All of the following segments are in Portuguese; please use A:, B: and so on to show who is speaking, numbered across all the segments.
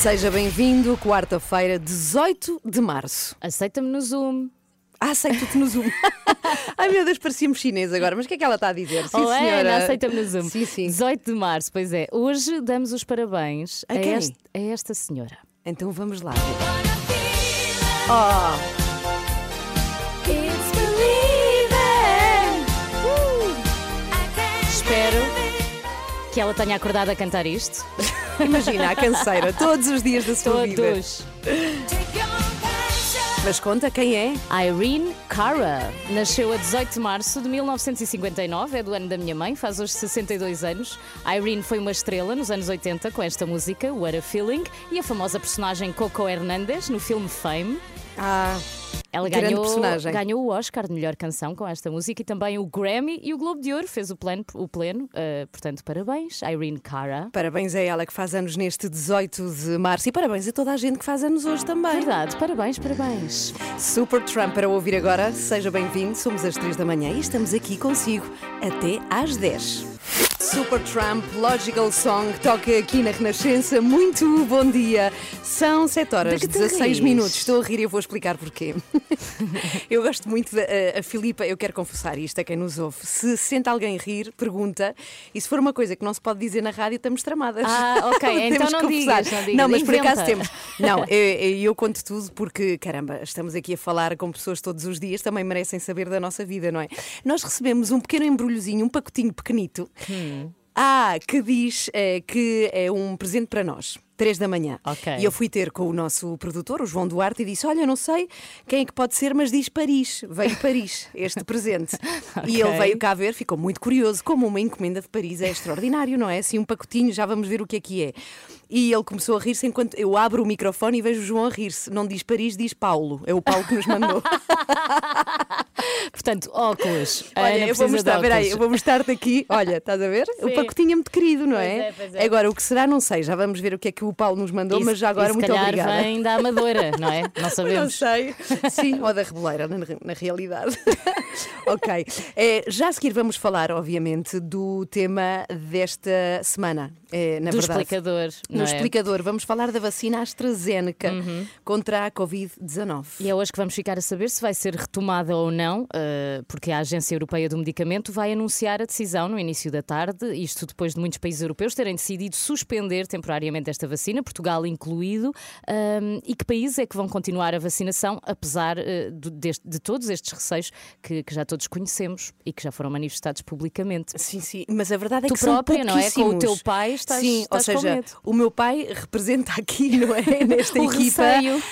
A: Seja bem-vindo, quarta-feira, 18 de março.
B: Aceita-me no Zoom.
A: Ah, aceito-te no Zoom. Ai meu Deus, parecia-me chinês agora, mas o que é que ela está a dizer? Sim,
B: oh,
A: senhora.
B: Aceita-me no Zoom.
A: Sim, sim.
B: 18 de março, pois é. Hoje damos os parabéns
A: A quem?
B: este- a esta senhora.
A: Então vamos lá. Oh,
B: Espero que ela tenha acordado a cantar isto.
A: Imagina, a canseira, todos os dias da sua vida.
B: Todos.
C: passion.
A: Mas conta quem é?
B: Irene Cara nasceu a 18 de março de 1959, é do ano da minha mãe, faz hoje 62 anos. Irene foi uma estrela nos anos 80 com esta música, What a Feeling, e a famosa personagem Coco Hernandez no filme Fame.
A: Ah,
B: Ela
A: Grande
B: ganhou,
A: personagem.
B: ganhou o Oscar de melhor canção com esta música e também o Grammy e o Globo de Ouro fez o pleno. O pleno. Uh, portanto, parabéns, Irene Cara.
A: parabéns a ela que faz anos neste 18 de março e parabéns a toda a gente que faz anos hoje também.
B: Verdade, parabéns, parabéns.
A: Super Trump para ouvir agora. Seja bem-vindo, somos às 3 da manhã e estamos aqui consigo até às 10. Super Trump, Logical Song, toca aqui na Renascença. Muito bom dia. São 7 horas e
B: que te
A: 16
B: rires?
A: minutos. Estou a rir e eu vou explicar porquê. eu gosto muito da a, a Filipa, eu quero confessar isto a quem nos ouve. Se sente alguém rir, pergunta. E se for uma coisa que não se pode dizer na rádio, estamos tramadas.
B: Ah, ok,
A: Temos
B: então não digas, não digas,
A: Não, mas por
B: inventa.
A: acaso temos. Não, eu, eu eu conto tudo porque, caramba, estamos aqui a falar com pessoas todos os dias, também merecem saber da nossa vida, não é? Nós recebemos um pequeno embrulhozinho, um pacotinho pequenito.
B: Hum.
A: Ah, que diz eh, que é um presente para nós. Três da manhã.
B: Ok.
A: E eu fui ter com o nosso produtor, o João Duarte, e disse: Olha, não sei quem é que pode ser, mas diz Paris. Veio Paris, este presente. E
B: Ok.
A: ele veio cá ver, ficou muito curioso. Como uma encomenda de Paris é extraordinário, não é? Assim, um pacotinho, já vamos ver o que é que é. E ele começou a rir-se enquanto eu abro o microfone e vejo o João a rir-se. Não diz Paris, diz Paulo. É o Paulo que nos mandou.
B: Portanto, óculos.
A: Olha, eu vou mostrar, peraí, eu vou mostrar-te aqui. Olha, estás a ver? O
B: Sim.
A: pacotinho é muito querido, não
B: Pois
A: é?
B: é, pois é.
A: Agora, o que será, não sei. Já vamos ver o que é que o Paulo nos mandou,
B: E
A: mas já agora muito
B: calhar
A: obrigada.
B: vem da Amadora, não é? Não
A: Não
B: sabemos.
A: sei. Sim, ou da Reboleira, na, na realidade. ok. É, já a seguir vamos falar, obviamente, do tema desta semana. É, na
B: Do
A: verdade.
B: explicador.
A: No
B: é? Uhum.
A: explicador, vamos falar da vacina AstraZeneca contra a Covid-19.
B: E é hoje que vamos ficar a saber se vai ser retomada ou não, eh, porque a Agência Europeia do Medicamento vai anunciar a decisão no início da tarde, isto depois de muitos países europeus terem decidido suspender temporariamente esta vacina, Portugal incluído. E que países é que vão continuar a vacinação, apesar eh, de todos estes receios que, já todos conhecemos e que já foram manifestados publicamente?
A: Sim, sim, mas a verdade é
B: Tu
A: que são
B: própria, não é? Com o
A: pouquíssimos.
B: teu pai estás-
A: Sim,
B: estás
A: ou seja, o meu pai representa aqui, não é? Nesta equipa,
B: receio.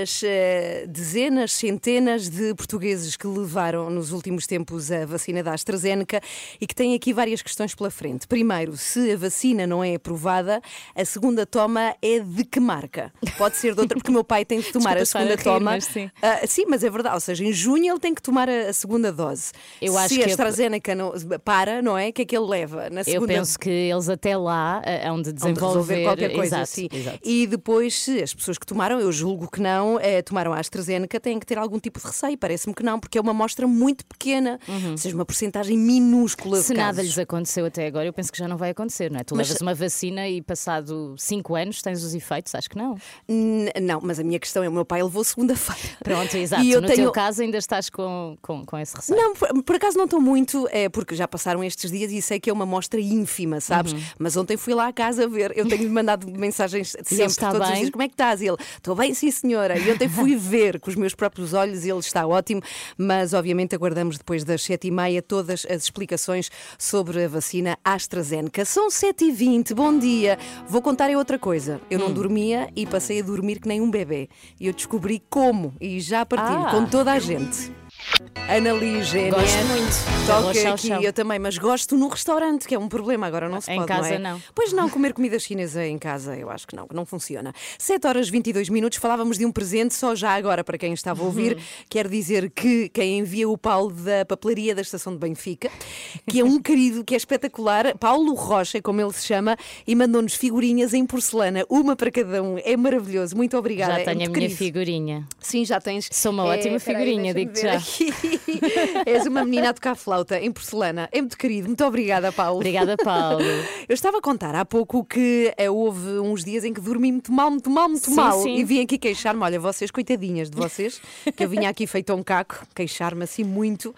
A: as eh, dezenas, centenas de portugueses que levaram nos últimos tempos a vacina da AstraZeneca e que têm aqui várias questões pela frente. Primeiro, se a vacina não é aprovada, a segunda toma é de que marca? Pode ser de outra, porque o meu pai tem de tomar
B: Desculpa
A: a
B: estar a
A: segunda
B: rir,
A: toma.
B: mas sim.
A: Ah, sim, mas é verdade. Ou seja, em junho ele tem que tomar a, a segunda dose.
B: Eu acho
A: se a
B: que-
A: AstraZeneca não, para, não é? O que é que ele leva na
B: Eu
A: segunda
B: penso que eles até lá eh, hão de
A: Hão de
B: desenvolver
A: resolver qualquer coisa
B: exato,
A: assim.
B: exato.
A: E depois, se as pessoas que tomaram, eu julgo que não, eh, tomaram a AstraZeneca, têm que ter algum tipo de receio. Parece-me que não, porque é uma amostra muito pequena, ou seja, uma porcentagem minúscula
B: Se
A: de
B: nada
A: casos.
B: lhes aconteceu até agora, eu penso que já não vai acontecer, não é? Tu
A: Mas-
B: levas uma vacina e passado 5 anos tens os efeitos, acho que não.
A: N- Não, mas a minha questão é: o meu pai levou segunda-feira.
B: Pronto, exato.
A: E eu
B: no
A: tenho.
B: teu caso ainda estás com, com, com esse receio.
A: Não, por, por acaso não estou muito, é, porque já passaram estes dias e sei que é uma amostra ínfima, sabes?
B: Uhum.
A: Mas ontem fui lá à casa ver, eu tenho-lhe mandado mensagens sempre,
B: está
A: todos os
B: bem?
A: dias: como é que estás? E ele, estou bem, sim, senhora. E ontem fui ver com os meus próprios olhos e ele está ótimo, mas obviamente aguardamos depois das sete e meia todas as explicações sobre a vacina AstraZeneca. São 7h20, bom dia. Vou contar é outra coisa. Eu
B: Hum.
A: não dormia e passei a dormir que nem um bebê. E eu descobri como, e já partilho
B: Ah.
A: com toda a gente. Annalise GNR.
B: Gosto muito.
A: Toca aqui,
B: chau.
A: eu também, mas gosto no restaurante, que é um problema, agora não se
B: Em
A: pode,
B: casa,
A: não é?
B: não.
A: Pois não, comer comida chinesa em casa, eu acho que não, que não funciona. 7 horas 22 minutos, falávamos de um presente, só já agora para quem estava a ouvir,
B: Uhum.
A: quero dizer que quem envia o Paulo da papelaria da estação de Benfica, que é um querido, que é espetacular, Paulo Rocha, como ele se chama, e mandou-nos figurinhas em porcelana, uma para cada um, é maravilhoso, muito obrigada.
B: Já
A: é
B: tenho a
A: muito
B: minha
A: querido.
B: figurinha.
A: Sim, já tens.
B: Sou uma ótima figurinha, digo-te já.
A: Aqui. És uma menina a tocar flauta em porcelana. É muito querido. Muito obrigada, Paulo.
B: Obrigada, Paulo.
A: Eu estava a contar há pouco que eh, houve uns dias em que dormi muito mal, muito mal, muito
B: Sim,
A: mal.
B: sim.
A: E vim aqui queixar-me. Olha, vocês, coitadinhas de vocês, que eu vinha aqui feito um caco, queixar-me assim muito.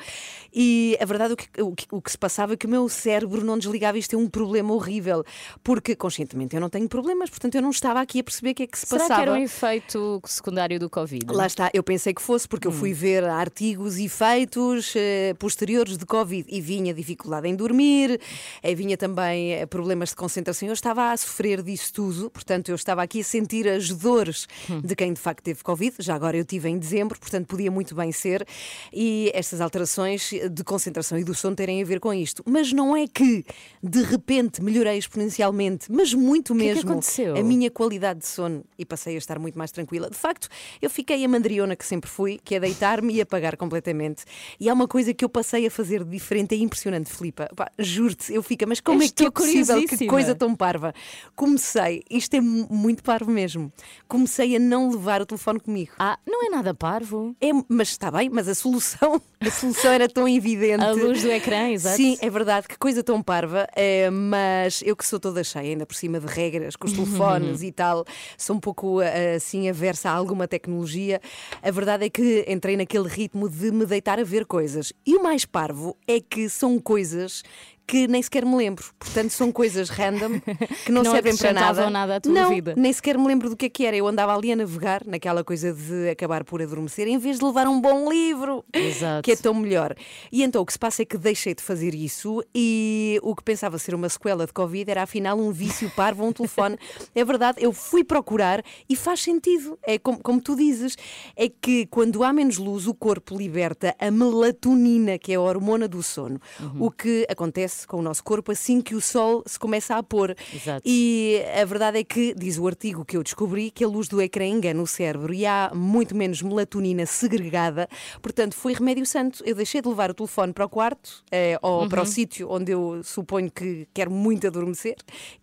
A: E a verdade, o que, o, que, o que se passava é que o meu cérebro não desligava. Isto é um problema horrível. Porque, conscientemente, eu não tenho problemas. Portanto, eu não estava aqui a perceber o que é que se
B: Será
A: passava.
B: que era um efeito secundário do Covid?
A: Lá está, eu pensei que fosse, porque eu fui ver artigos e feitos eh, posteriores de Covid e vinha dificuldade em dormir, eh, vinha também eh, problemas de concentração. Eu estava a sofrer disso tudo, portanto, eu estava aqui a sentir as dores de quem de facto teve Covid. Já agora eu tive em dezembro, portanto, podia muito bem ser. E estas alterações de concentração e do sono terem a ver com isto. Mas não é que de repente melhorei exponencialmente, mas muito
B: que é que
A: mesmo
B: aconteceu?
A: a minha qualidade de sono e passei a estar muito mais tranquila. De facto, eu fiquei a mandriona que sempre fui, que é deitar-me e apagar completamente. E há uma coisa que eu passei a fazer de diferente, é impressionante, Filipa. Juro-te, eu fico, mas como é que é
B: Estou
A: possível? Que coisa tão parva. Comecei, isto é mu- muito parvo mesmo, comecei a não levar o telefone comigo.
B: Ah, não é nada parvo.
A: É, mas está bem, mas a solução, a solução era tão evidente.
B: A luz do ecrã, exato.
A: Sim, é verdade, que coisa tão parva, eh, mas eu que sou toda cheia, ainda por cima de regras, com os telefones e tal, sou um pouco eh, assim aversa a alguma tecnologia. A verdade é que entrei naquele ritmo de me deitar a ver coisas. E o mais parvo é que são coisas que nem sequer me lembro. Portanto, são coisas random que não,
B: não
A: servem para nada.
B: nada à tua
A: não,
B: vida.
A: nem sequer me lembro do que é que era. Eu andava ali a navegar naquela coisa de acabar por adormecer em vez de levar um bom livro,
B: Exato.
A: que é tão melhor. E então o que se passa é que deixei de fazer isso e o que pensava ser uma sequela de Covid era afinal um vício parvo um telefone. É verdade, eu fui procurar e faz sentido. É como, como tu dizes, é que quando há menos luz, o corpo liberta a melatonina, que é a hormona do sono.
B: Uhum.
A: O que acontece com o nosso corpo assim que o sol se começa a pôr.
B: Exato.
A: E a verdade é que, diz o artigo que eu descobri, que a luz do ecrã engana o cérebro e há muito menos melatonina segregada. Portanto, foi remédio santo. Eu deixei de levar o telefone para o quarto eh, ou para o
B: Uhum.
A: sítio onde eu suponho que quero muito adormecer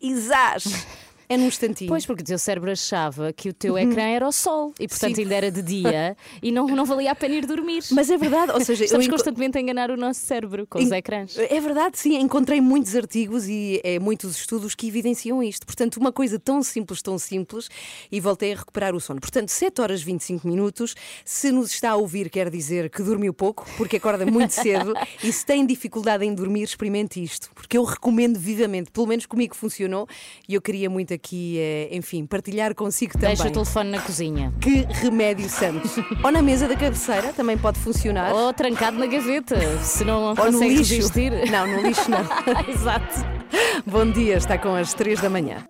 A: e zás! É num instantinho.
B: Pois, porque o teu cérebro achava que o teu ecrã era o sol e, portanto,
A: Sim.
B: ainda era de dia e não, não valia a pena ir dormir.
A: Mas é verdade, ou seja,
B: Estamos constantemente a enganar o nosso cérebro com os
A: En-
B: ecrãs.
A: É verdade, sim. Encontrei muitos artigos e eh, muitos estudos que evidenciam isto. Portanto, uma coisa tão simples, tão simples, e voltei a recuperar o sono. Portanto, 7 horas e 25 minutos. Se nos está a ouvir, quer dizer que dormiu pouco, porque acorda muito cedo. e se tem dificuldade em dormir, experimente isto, porque eu recomendo vivamente. Pelo menos comigo funcionou e eu queria muito aqui, eh, enfim, partilhar consigo também.
B: Deixa o telefone na cozinha.
A: Que remédio santo. Ou na mesa da cabeceira, também pode funcionar.
B: Ou trancado na gaveta, se não
A: Ou no
B: consegue
A: lixo.
B: resistir.
A: Não, no lixo não.
B: Exato.
A: Bom dia, está com as 3 da manhã.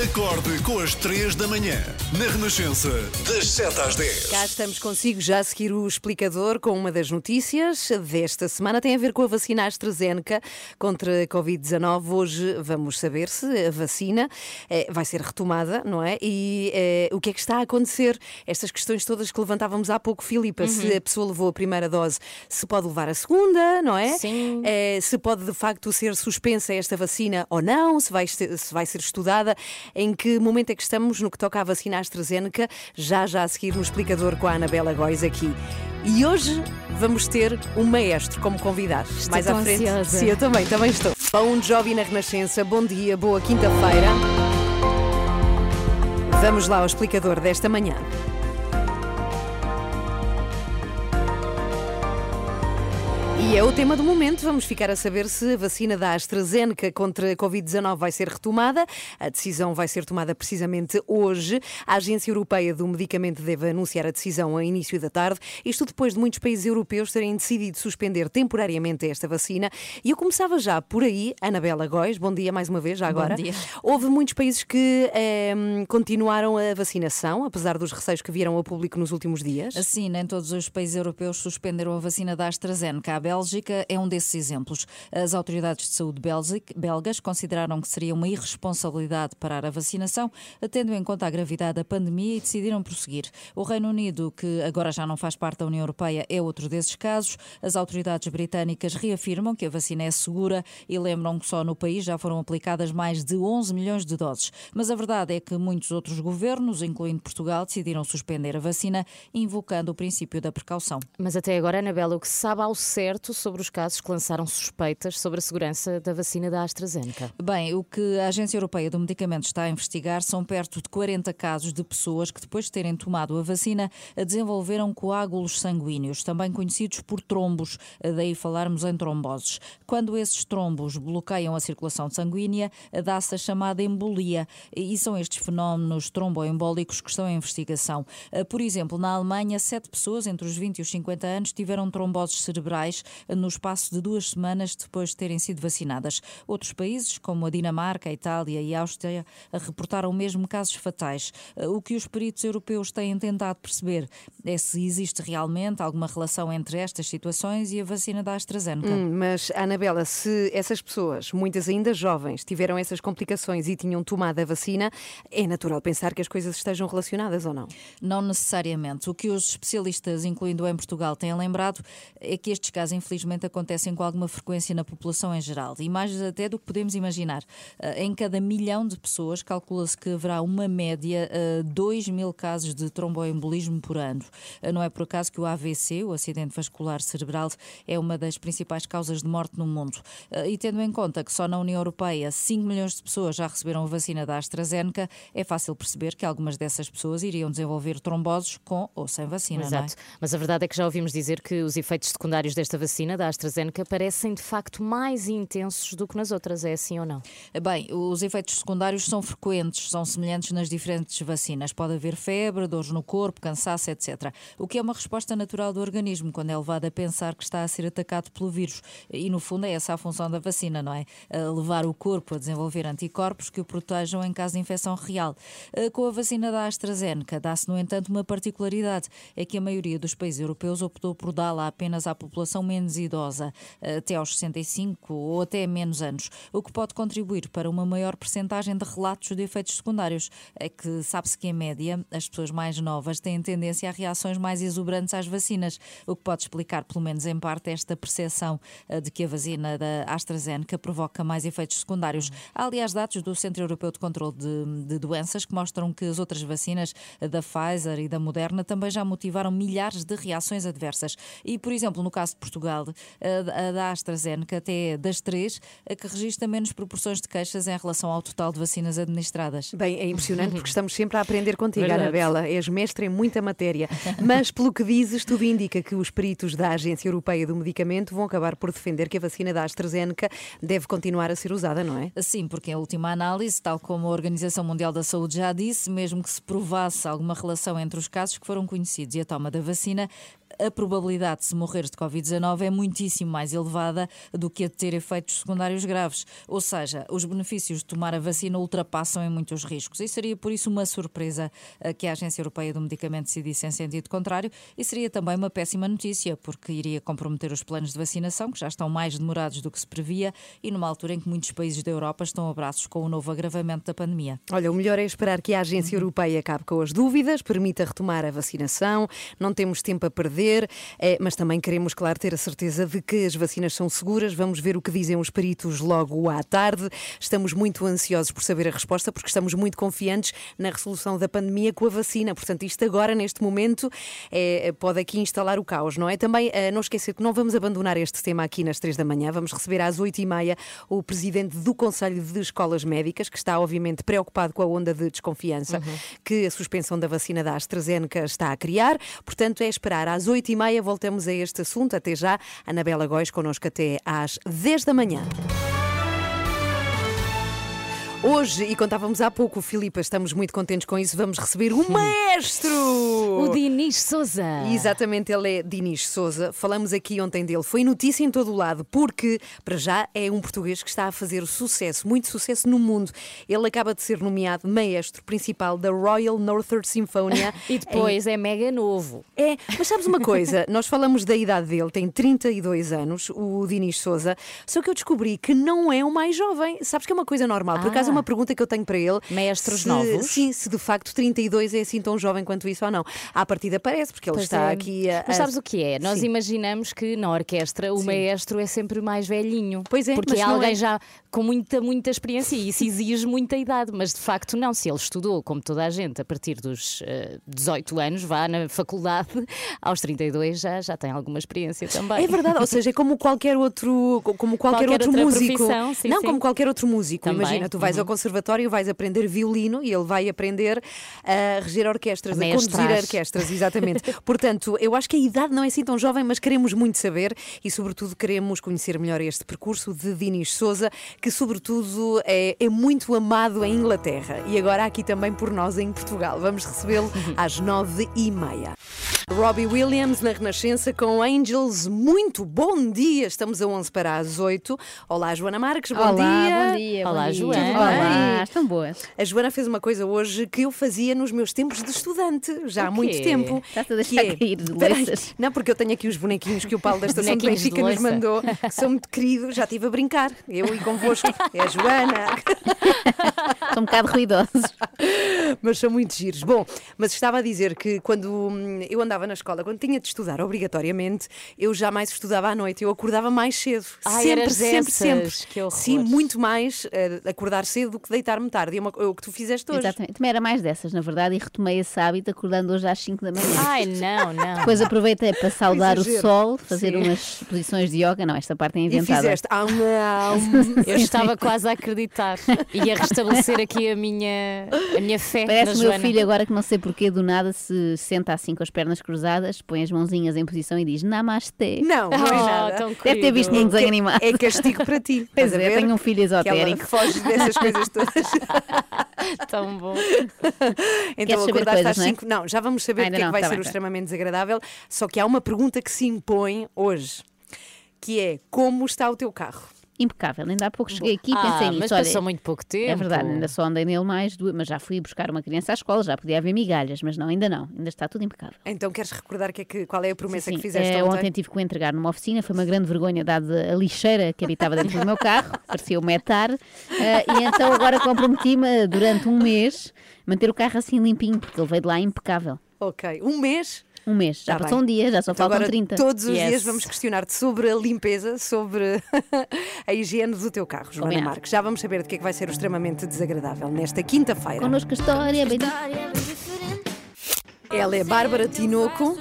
D: Acorde com as 3 da manhã, na Renascença, das 7 às 10.
A: Cá estamos consigo já a seguir o explicador com uma das notícias desta semana. Tem a ver com a vacina AstraZeneca contra a Covid-19. Hoje vamos saber se a vacina eh, vai ser retomada, não é? E eh, o que é que está a acontecer? Estas questões todas que levantávamos há pouco, Filipa. Se a pessoa levou a primeira dose, se pode levar a segunda, não é?
B: Sim.
A: Eh, se pode de facto ser suspensa esta vacina ou não, se vai, se vai ser estudada, em que momento é que estamos no que toca à vacina AstraZeneca, já já a seguir no explicador com a Anabela Góis aqui. E hoje vamos ter um maestro como convidado.
B: Estou
A: Mais à frente.
B: ansiosa.
A: Sim, eu também, também estou. Bom Jovi na Renascença, bom dia, boa quinta-feira. Vamos lá ao explicador desta manhã. E é o tema do momento. Vamos ficar a saber se a vacina da AstraZeneca contra a Covid-19 vai ser retomada. A decisão vai ser tomada precisamente hoje. A Agência Europeia do Medicamento deve anunciar a decisão ao início da tarde. Isto depois de muitos países europeus terem decidido suspender temporariamente esta vacina. E eu começava já por aí, Anabela Góis. Bom dia mais uma vez, já agora.
E: dia.
A: Houve muitos países que ehm, continuaram a vacinação, apesar dos receios que vieram ao público nos últimos dias.
E: Assim, nem todos os países europeus suspenderam a vacina da AstraZeneca. Bélgica é um desses exemplos. As autoridades de saúde belgas consideraram que seria uma irresponsabilidade parar a vacinação, tendo em conta a gravidade da pandemia e decidiram prosseguir. O Reino Unido, que agora já não faz parte da União Europeia, é outro desses casos. As autoridades britânicas reafirmam que a vacina é segura e lembram que só no país já foram aplicadas mais de 11 milhões de doses. Mas a verdade é que muitos outros governos, incluindo Portugal, decidiram suspender a vacina, invocando o princípio da precaução.
B: Mas até agora, Anabela, o que se sabe ao certo sobre os casos que lançaram suspeitas sobre a segurança da vacina da AstraZeneca?
E: Bem, o que a Agência Europeia do Medicamento está a investigar são perto de 40 casos de pessoas que, depois de terem tomado a vacina, desenvolveram coágulos sanguíneos, também conhecidos por trombos, daí falarmos em tromboses. Quando esses trombos bloqueiam a circulação sanguínea, dá-se a chamada embolia, e são estes fenómenos tromboembólicos que estão em investigação. Por exemplo, na Alemanha, sete pessoas entre os 20 e os 50 anos tiveram tromboses cerebrais no espaço de duas semanas depois de terem sido vacinadas. Outros países, como a Dinamarca, a Itália e a Áustria, reportaram mesmo casos fatais. O que os peritos europeus têm tentado perceber é se existe realmente alguma relação entre estas situações e a vacina da AstraZeneca.
A: Hum, Mas, Anabela, se essas pessoas, muitas ainda jovens, tiveram essas complicações e tinham tomado a vacina, é natural pensar que as coisas estejam relacionadas ou não?
E: Não necessariamente. O que os especialistas, incluindo em Portugal, têm lembrado é que estes casos, infelizmente, acontecem com alguma frequência na população em geral e mais até do que podemos imaginar. Eh, Em cada milhão de pessoas, calcula-se que haverá uma média eh, 2 mil casos de tromboembolismo por ano. Eh, Não é por acaso que o AVC, o acidente vascular cerebral, é uma das principais causas de morte no mundo. Eh, E tendo em conta que só na União Europeia 5 milhões de pessoas já receberam a vacina da AstraZeneca, é fácil perceber que algumas dessas pessoas iriam desenvolver tromboses com ou sem vacina. não é?
B: Exato. Mas a verdade é que já ouvimos dizer que os efeitos secundários desta vacina, da AstraZeneca, parecem de facto mais intensos do que nas outras. É assim ou não?
E: Bem, os efeitos secundários são frequentes, são semelhantes nas diferentes vacinas. Pode haver febre, dores no corpo, cansaço, etc. O que é uma resposta natural do organismo quando é levado a pensar que está a ser atacado pelo vírus. E no fundo é essa a função da vacina, não é? A levar o corpo a desenvolver anticorpos que o protejam em caso de infecção real. Eh, Com a vacina da AstraZeneca, dá-se, no entanto, uma particularidade: é que a maioria dos países europeus optou por dá-la apenas à população menos idosa, eh, até aos 65 ou até menos anos, o que pode contribuir para uma maior percentagem de relatos de efeitos secundários. É que sabe-se que, em média, as pessoas mais novas têm tendência a reações mais exuberantes às vacinas, o que pode explicar, pelo menos em parte, esta percepção eh, de que a vacina da AstraZeneca provoca mais efeitos secundários. Há, aliás, dados do Centro Europeu de Controlo de, de Doenças que mostram que as outras vacinas eh, da Pfizer e da Moderna também já motivaram milhares de reações adversas. E, por exemplo, no caso de Portugal, a a da AstraZeneca até das três a que registra menos proporções de queixas em relação ao total de vacinas administradas.
A: Bem, é impressionante porque estamos sempre a aprender contigo,
B: Verdade.
A: Anabela. És mestre em muita matéria. Mas, pelo que dizes, tudo indica que os peritos da Agência Europeia do Medicamento vão acabar por defender que a vacina da AstraZeneca deve continuar a ser usada, não é?
E: Sim, porque em última análise, tal como a Organização Mundial da Saúde já disse, mesmo que se provasse alguma relação entre os casos que foram conhecidos e a toma da vacina, a probabilidade de se morrer de Covid-19 é muitíssimo mais elevada do que a de ter efeitos secundários graves. Ou seja, os benefícios de tomar a vacina ultrapassam em muitos riscos. E seria por isso uma surpresa eh, que a Agência Europeia do Medicamento decidisse em sentido contrário e seria também uma péssima notícia, porque iria comprometer os planos de vacinação, que já estão mais demorados do que se previa, e numa altura em que muitos países da Europa estão a braços com o novo agravamento da pandemia.
A: Olha, o melhor é esperar que a Agência Europeia acabe com as dúvidas, permita retomar a vacinação, não temos tempo a perder, eh, mas também queremos, claro, ter a certeza de que as vacinas são seguras. Vamos ver o que dizem os peritos logo à tarde. Estamos muito ansiosos por saber a resposta, porque estamos muito confiantes na resolução da pandemia com a vacina. Portanto, isto agora, neste momento, eh, pode aqui instalar o caos, não é? Também eh, não esquecer que não vamos abandonar este tema aqui nas três da manhã. Vamos receber às oito e meia o presidente do Conselho de Escolas Médicas, que está, obviamente, preocupado com a onda de desconfiança que a suspensão da vacina da AstraZeneca está a criar. Portanto, é esperar às 8 e meia voltamos a este assunto. Até já, Anabela Góis connosco até às 10 da manhã. Hoje, e contávamos há pouco, Filipa, estamos muito contentes com isso, vamos receber um maestro!
B: O Dinis Souza.
A: Exatamente, ele é Dinis Souza. Falamos aqui ontem dele. Foi notícia em todo o lado, porque, para já, é um português que está a fazer sucesso, muito sucesso no mundo. Ele acaba de ser nomeado maestro principal da Royal Northern Sinfonia.
B: E depois é mega novo.
A: É, mas sabes uma coisa? Nós falamos da idade dele, tem 32 anos, o Dinis Souza, só que eu descobri que não é o mais jovem. Sabes que é uma coisa normal. Por acaso é uma pergunta que eu tenho para ele.
B: Maestros
A: se,
B: novos?
A: Sim, se de facto 32 é assim tão jovem quanto isso ou não. À partida parece, porque ele
B: Pois
A: está
B: é.
A: aqui a.
B: Mas sabes o que é? Nós
A: Sim.
B: imaginamos que na orquestra o
A: Sim.
B: maestro é sempre mais velhinho.
A: Pois é,
B: Porque é alguém
A: é.
B: já com muita, muita experiência e isso exige muita idade. Mas de facto, não. Se ele estudou, como toda a gente, a partir dos eh, 18 anos, vá na faculdade, aos 32 já, já tem alguma experiência também.
A: É verdade, ou seja, é como qualquer outro, como qualquer,
B: Qualquer
A: outro músico.
B: sim,
A: não, como qualquer outro músico.
B: Também,
A: Imagina, tu vais. Ao conservatório, vais aprender violino e ele vai aprender a reger orquestras,
B: A
A: a, conduzir orquestras, exatamente. Portanto, eu acho que a idade não é assim tão jovem, mas queremos muito saber e, sobretudo, queremos conhecer melhor este percurso de Dinis Souza, que, sobretudo, é, é muito amado em Inglaterra e agora aqui também por nós em Portugal. Vamos recebê-lo às nove e meia. Robbie Williams na Renascença com Angels. Muito bom dia. Estamos a 11 para as 8. Olá, Joana Marques. Bom
F: Olá,
A: dia.
F: bom dia.
B: Olá,
F: bom dia.
B: Joana.
F: Olá, estão boas.
A: A Joana fez uma coisa hoje que eu fazia nos meus tempos de estudante, já há muito tempo.
F: Estás a deixar
A: que é-
F: cair de louças?
A: Não, porque eu tenho aqui os bonequinhos que o Paulo da Estação de Benfica nos mandou, que são muito queridos. Já estive a brincar, eu e convosco. É a Joana.
F: São um bocado ruidosos.
A: mas são muito giros. Bom, mas estava a dizer que quando hum, eu andava na escola, quando tinha de estudar obrigatoriamente, eu jamais estudava à noite, eu acordava mais cedo.
B: Ai,
A: sempre, sempre, sempre. Sim, muito mais eh, acordar cedo do que deitar-me tarde. E é uma- é o que tu fizeste hoje.
F: Exatamente. Também era mais dessas, na verdade, e retomei esse hábito acordando hoje às 5 da manhã.
B: Ai, não, não.
F: Depois aproveitei para saudar o
A: exagero.
F: sol, fazer
A: Sim.
F: umas posições de yoga. Não, esta parte é
A: E
F: inventada.
A: fizeste. Ah, não.
B: Eu estava quase a acreditar e a restabelecer aqui a minha, a minha fé
F: Parece o meu
B: Joana.
F: filho agora que não sei porquê, do nada se senta assim com as pernas cruzadas, põe as mãozinhas em posição e diz Namastê.
A: Não, não é
B: Oh,
A: nada.
B: tão
F: Deve ter visto num desenho animado.
A: É castigo para ti.
F: Pois é, tenho um filho
A: Que ela
F: esotérico.
A: foge dessas coisas todas.
B: Tão bom.
A: Então acordaste
F: coisas,
A: às
F: não é?
A: 5. Não, já vamos saber o
F: Ainda
A: que é que vai
F: tá
A: ser
F: bem,
A: o
F: tá.
A: extremamente desagradável. Só que há uma pergunta que se impõe hoje, que é como está o teu carro?
F: Impecável. Ainda há pouco cheguei aqui e
B: Ah,
F: pensei
B: mas
F: nisso. Olha,
B: passou muito pouco tempo.
F: É verdade, ainda só andei nele mais duas, mas já fui buscar uma criança à escola, já podia haver migalhas, mas não, ainda não, ainda está tudo impecável.
A: Então queres recordar que é que- qual é a promessa
F: Sim,
A: que fizeste
F: eh,
A: ontem?
F: ontem tive que o entregar numa oficina, foi uma grande vergonha dada a lixeira que habitava dentro do meu carro, parecia o metar, eh, e então agora comprometi-me a, durante um mês manter o carro assim limpinho, porque ele veio de lá impecável.
A: Ok, um mês.
F: Um mês, já
A: Tá
F: passou
A: bem.
F: um dia, já só
A: Então
F: faltam
A: agora
F: 30.
A: todos os
B: Yes.
A: dias vamos questionar-te sobre a limpeza, sobre a higiene do teu carro, Joana
F: Combinado.
A: Marques. Já vamos saber de que é que vai ser o extremamente desagradável nesta quinta-feira.
F: Connosco a história, bem
A: Ela é Bárbara Tinoco,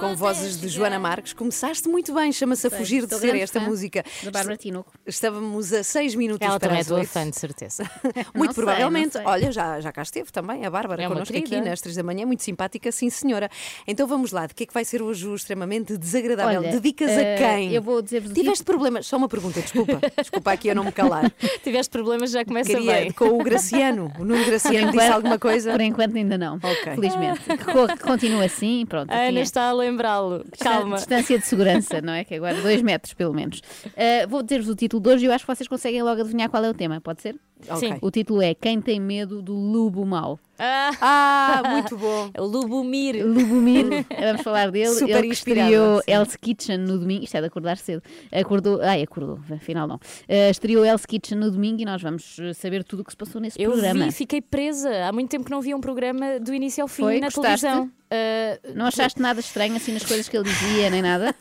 A: com vozes de Joana Marques. Começaste muito bem, chama-se A Fugir de Ser esta
F: fã
A: música.
F: da Bárbara Tinoco.
A: Estávamos a seis minutos
B: Ela
A: para
B: também é
A: as
B: tua
A: oito.
B: fã, de certeza.
A: Muito
F: Não sei,
A: provavelmente.
F: não sei.
A: Olha, já, já cá esteve também a Bárbara
B: É uma
A: connosco aqui
B: querida.
A: nas três da manhã, muito simpática, sim senhora. Então vamos lá, de que é que vai ser hoje o extremamente desagradável?
F: Olha,
A: Dedicas
F: eh,
A: a quem?
F: eu vou dizer-vos o
A: Tiveste problemas? Só uma pergunta, desculpa. Desculpa aqui eu não me calar.
B: Tiveste problemas, já começa
A: Queria
B: bem.
A: com o Graciano. O Nuno Graciano disse alguma coisa?
F: Por enquanto ainda não,
A: Ok.
F: felizmente. Que, co- que continue assim, pronto.
B: A
F: assim
B: Ana
F: é.
B: está a lembrá-lo. Calma.
F: Distância de segurança, não é? Que agora dois metros, pelo menos. Uh, vou dizer-vos o título de hoje e eu acho que vocês conseguem logo adivinhar qual é o tema, pode ser?
A: Ok.
B: Sim.
F: O título é Quem tem medo do lobo mau.
B: Ah,
A: Ah, muito bom.
B: o Lubomir.
F: Lubomir, vamos falar dele.
A: Super
F: Ele estreou
A: sim.
F: Hell's Kitchen no domingo. Isto é de acordar cedo. Acordou, ai, acordou, afinal não. Uh, estreou Hell's Kitchen no domingo e nós vamos uh, saber tudo o que se passou nesse
B: Eu
F: programa.
B: vi, fiquei presa. Há muito tempo que não via um programa do início ao fim
F: Foi?
B: na
F: Gostaste?
B: televisão. Ah,
F: Não achaste nada estranho assim nas coisas que ele dizia, nem nada?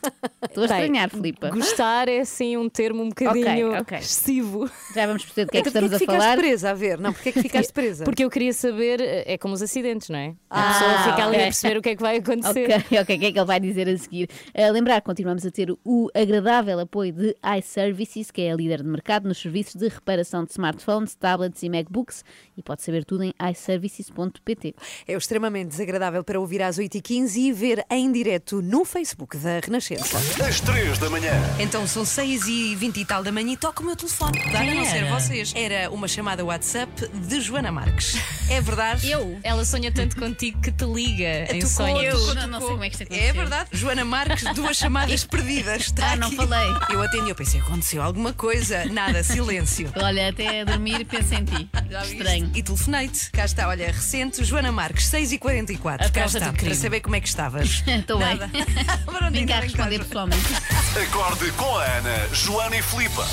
F: Estou a estranhar, Filipa.
B: Gostar é assim um termo um bocadinho
F: Ok, ok.
B: excessivo.
F: Já vamos perceber do que é que
A: Então,
F: estamos a
A: porquê que
F: falar.
A: presa a ver? Não, porque é que ficaste presa?
B: Porque eu queria saber, eh, é como os acidentes, não é? A
A: Ah,
B: pessoa fica ali
F: ok.
B: a perceber o que é que vai acontecer.
F: Ok, ok, o que é que ele vai dizer a seguir? A lembrar continuamos a ter o agradável apoio de iServices, que é a líder de mercado nos serviços de reparação de smartphones, tablets e MacBooks, e pode saber tudo em iServices.pt.
A: É extremamente desagradável para ouvir às 8h15 e ver em direto no Facebook da Renascença.
D: Às 3 da manhã.
C: Então são 6 e 20 e tal da manhã e toca o meu telefone. Dá a não ser vocês. Era uma chamada WhatsApp de Joana Marques. É verdade?
G: Eu? Ela sonha tanto contigo que te liga em
C: Tocou,
G: sonhos.
C: tocou,
G: Não, não sei como é que isto
C: É
G: aconteceu.
C: verdade. Joana Marques, duas chamadas perdidas. Está
G: Ah, não
C: aqui.
G: falei.
C: Eu atendi, eu pensei, aconteceu alguma coisa. Nada, silêncio.
G: Olha, até a dormir penso em ti. Estranho.
C: E telefonei-te. Cá está, olha, recente, Joana Marques, 6h44.
G: A
C: Cá está, para saber como é que estavas.
G: Estou bem. Vim cá responder pessoalmente.
D: Acorde com a Ana, Joana e Filipa.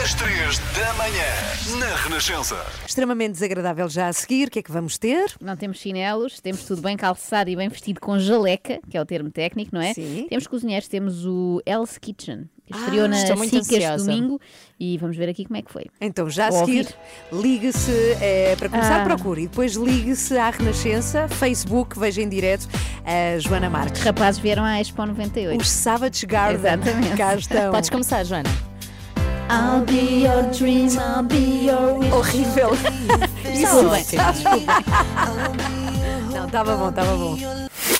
D: Às 3 da manhã. Na Renascença.
A: Extremamente desagradável já a seguir. O que é que vamos ter?
F: Não temos chinelos, temos tudo bem calçado e bem vestido com jaleca, que é o termo técnico, não é?
A: Sim.
F: Temos cozinheiros, temos o Hell's Kitchen, que estreou na
B: estou muito
F: SIC este domingo e vamos ver aqui como é que foi.
A: Então, já a
F: Vou
A: seguir, ligue-se, eh, para começar,
F: Ah.
A: procure. E depois ligue-se à Renascença, Facebook, veja em direto a Joana
F: Os
A: Marques.
F: rapazes vieram à Expo 98.
A: Os Savage Garden.
F: Exatamente.
A: Cá estão.
B: Podes começar, Joana.
F: I'll be your dream, I'll be your wish.
A: Horrível.
F: Tudo bem.
A: Não, estava bom, estava bom.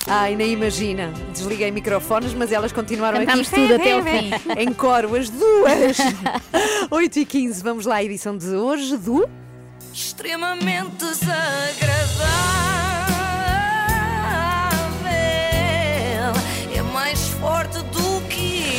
A: Ai, nem imagina. Desliguei microfones, mas elas continuaram
F: Cantámos
A: aqui.
F: tudo até ao fim.
A: Em coro, as duas. 8 e 15 vamos lá à edição de hoje do...
C: Extremamente desagradável. É mais forte do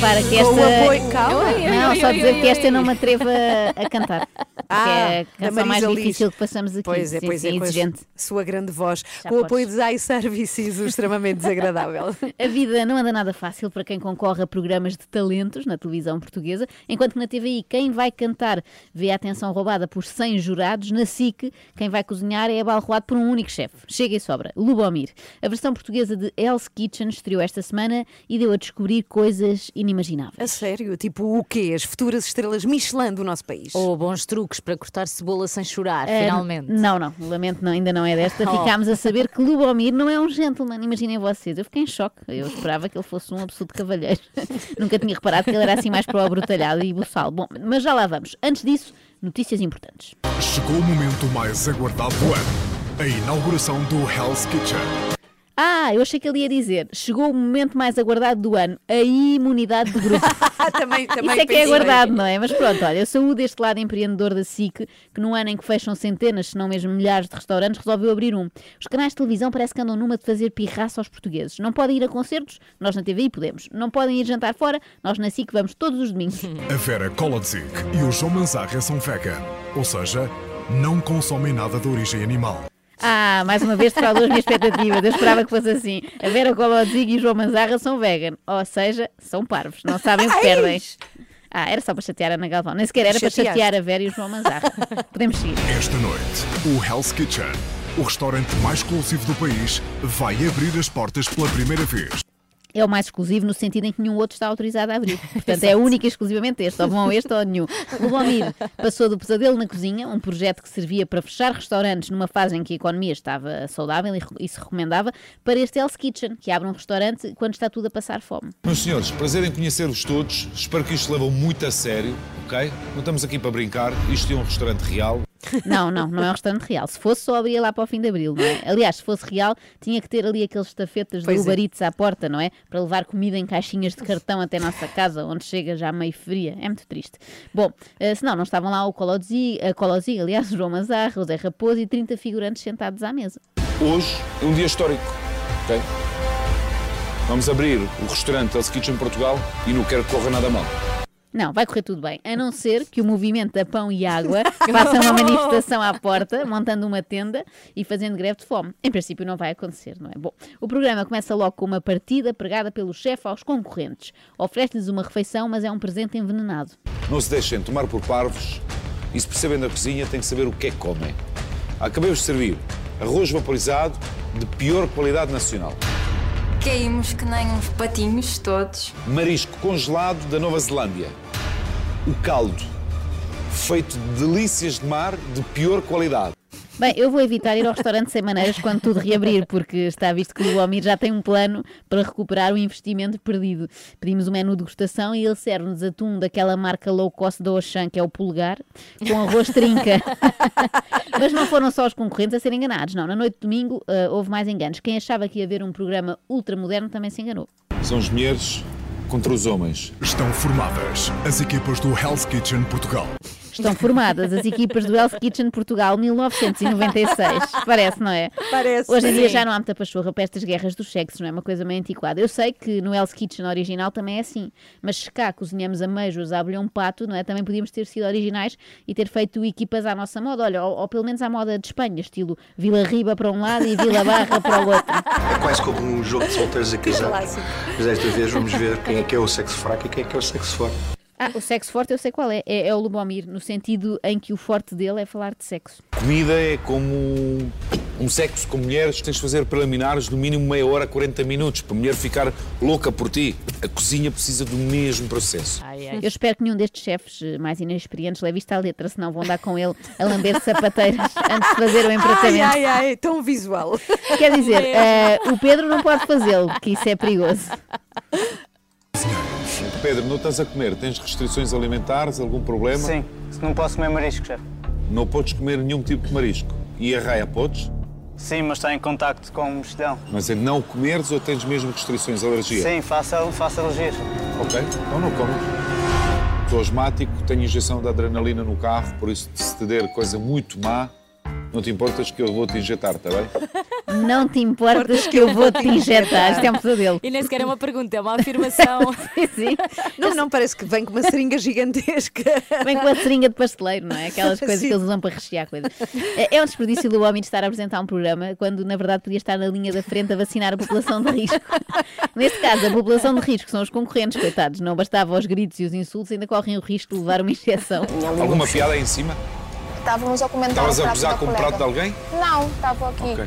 C: que
F: Para que
A: Com
F: esta.
A: o apoio- calma.
F: Não, só dizer que esta eu não me atrevo a, a cantar. Porque
A: Ah,
F: é a canção mais
A: Liz.
F: difícil que passamos aqui.
A: Pois é, pois
F: sim,
A: é,
F: exigente.
A: sua grande voz.
F: Já
A: com o apoio de iServices, o extremamente desagradável.
F: A vida não anda nada fácil para quem concorre a programas de talentos na televisão portuguesa, enquanto que na TVI quem vai cantar vê a atenção roubada por 100 jurados, na SIC quem vai cozinhar é abalroado por um único chefe. Chega e sobra, Lubomir. A versão portuguesa de Hell's Kitchen estreou esta semana e deu a descobrir coisas inimagináveis.
A: A sério? Tipo o quê? As futuras estrelas Michelin do nosso país.
B: Ou bons truques para cortar cebola sem chorar,
F: Eh,
B: finalmente.
F: Não, não, lamento, não, ainda não é desta.
B: Oh.
F: Ficámos a saber que Lubomir não é um gentleman, imaginem vocês. Eu fiquei em choque. Eu esperava que ele fosse um absoluto cavalheiro. Nunca tinha reparado que ele era assim mais para o abrutalhado e buçal. Bom, mas já lá vamos. Antes disso, notícias importantes.
H: Chegou o momento mais aguardado do ano. A inauguração do Hell's Kitchen.
F: Ah, eu achei que ele ia dizer: chegou o momento mais aguardado do ano, a imunidade de grupo.
A: Também, também
F: Isso é que é aguardado, não é? Mas pronto, olha, eu saúdo este lado empreendedor da SIC, que no ano em que fecham centenas, se não mesmo milhares de restaurantes, resolveu abrir um. Os canais de televisão parece que andam numa de fazer pirraça aos portugueses. Não podem ir a concertos, nós na TVI podemos. Não podem ir jantar fora, nós na SIC vamos todos os domingos.
H: A Vera Kolodzik e o João Manzarra são vegan, ou seja, não consomem nada de origem animal.
F: Ah, mais uma vez defraudou as minhas expectativas. Eu esperava que fosse assim. A Vera Kolodzik e o João Manzarra são vegan, ou seja, são parvos, não sabem o que perdem. Ah, era só para chatear a Ana Galvão. Nem sequer era para chatear a Vera e o João Manzarra. Podemos seguir.
H: Esta noite, o Hell's Kitchen, o restaurante mais exclusivo do país, vai abrir as portas pela primeira vez.
F: É o mais exclusivo no sentido em que nenhum outro está autorizado a abrir. Portanto, é único e exclusivamente este, ou bom este ou nenhum. O Lubomir passou do Pesadelo na Cozinha, um projeto que servia para fechar restaurantes numa fase em que a economia estava saudável e se recomendava, para este Hell's Kitchen, que abre um restaurante quando está tudo a passar fome.
I: Meus senhores, prazer em conhecer-vos todos. Espero que isto levem muito a sério, ok? Não estamos aqui para brincar. Isto é um restaurante real.
F: Não, não, não é um restaurante real. Se fosse, só abria lá para o fim de abril, não é? Aliás, se fosse real, tinha que ter ali aqueles estafetas
A: Pois
F: de
A: é.
F: Uber Eats à porta, não é? Para levar comida em caixinhas de cartão até a nossa casa, onde chega já meio fria. É muito triste. Bom, eh, se não, não estavam lá o Colozzi, a Colozzi, aliás, o João Mazarra, o Zé Raposo e 30 figurantes sentados à mesa.
I: Hoje é um dia histórico, ok? Vamos abrir o restaurante Hell's Kitchen Portugal e não quero que corra nada mal.
F: Não, vai correr tudo bem, a não ser que o movimento da Pão e Água faça uma manifestação à porta, montando uma tenda e fazendo greve de fome. Em princípio não vai acontecer, não é? Bom, o programa começa logo com uma partida pregada pelo chefe aos concorrentes. Oferece-lhes uma refeição, mas é um presente envenenado.
I: Não se deixem tomar por parvos e se percebem da cozinha têm que saber o que é que comem. Acabei-vos de servir arroz vaporizado de pior qualidade nacional.
G: Caímos que nem uns patinhos todos.
I: Marisco congelado da Nova Zelândia. O caldo feito de delícias de mar de pior qualidade.
F: Bem, eu vou evitar ir ao restaurante sem maneiras quando tudo reabrir, porque está visto que o Almir já tem um plano para recuperar o investimento perdido. Pedimos o menu de degustação e ele serve-nos atum daquela marca low cost da Auchan, que é o Pulgar, com arroz trinca. Mas não foram só os concorrentes a serem enganados, não. Na noite de domingo uh, houve mais enganos. Quem achava que ia haver um programa ultramoderno também se enganou.
I: São as mulheres contra os homens.
H: Estão formadas as equipas do Hell's Kitchen Portugal.
F: Estão formadas as equipas do Hell's Kitchen Portugal 1996. Parece, não é?
A: Parece.
F: Hoje em dia já não há muita pachorra para estas guerras dos sexos, não é? Uma coisa meio antiquada. Eu sei que no Hell's Kitchen original também é assim, mas se cá cozinhamos ameijos a abelhão pato, não é? Também podíamos ter sido originais e ter feito equipas à nossa moda, olha, ou, ou pelo menos à moda de Espanha, estilo Vila Riba para um lado e Vila Barra para o outro.
J: É quase como um jogo de solteiros a casar.
F: Clássico.
J: Mas desta vez vamos ver quem é que é o sexo fraco e quem é que é o sexo forte.
F: Ah, o sexo forte eu sei qual é. É, é o Lubomir, no sentido em que o forte dele é falar de sexo.
I: Comida é como um sexo com mulheres, tens de fazer preliminares no mínimo meia hora, 40 minutos, para a mulher ficar louca por ti. A cozinha precisa do mesmo processo.
F: Eu espero que nenhum destes chefes mais inexperientes leve isto à letra, senão vão dar com ele a lamber sapateiras antes de fazer o
A: Ai,
F: empratamento.
A: ai, ai, tão visual.
F: Quer dizer, eh, o Pedro não pode fazê-lo, que isso é perigoso.
I: Pedro, não estás a comer? Tens restrições alimentares? Algum problema?
K: Sim, não posso comer marisco, chefe.
I: Não podes comer nenhum tipo de marisco. E a raia podes?
K: Sim, mas está em contacto com o mexilhão.
I: Mas é não comeres ou tens mesmo restrições, alergia?
K: Sim, faço, faço alergias.
I: Ok, então não comes. Sou asmático, tenho injeção de adrenalina no carro, por isso se te der coisa muito má, não te importas que eu vou te injetar, está bem?
F: Não te importas que eu vou te injetar. Isto é um pesadelo.
B: E nem sequer é uma pergunta, é uma afirmação.
F: sim, sim.
A: Não, não, parece que vem com uma seringa gigantesca.
F: Vem com a seringa de pasteleiro, não é? Aquelas coisas
A: Sim.
F: que eles usam para rechear coisas. É é um desperdício do homem de estar a apresentar um programa quando, na verdade, podia estar na linha da frente a vacinar a população de risco. Neste caso, a população de risco são os concorrentes, coitados. Não bastava os gritos e os insultos, ainda correm o risco de levar uma injeção.
I: Alguma piada aí em cima?
L: Estávamos a comentar
I: Estavas a gozar com o prato de alguém?
L: Não, estava aqui.
I: Ok.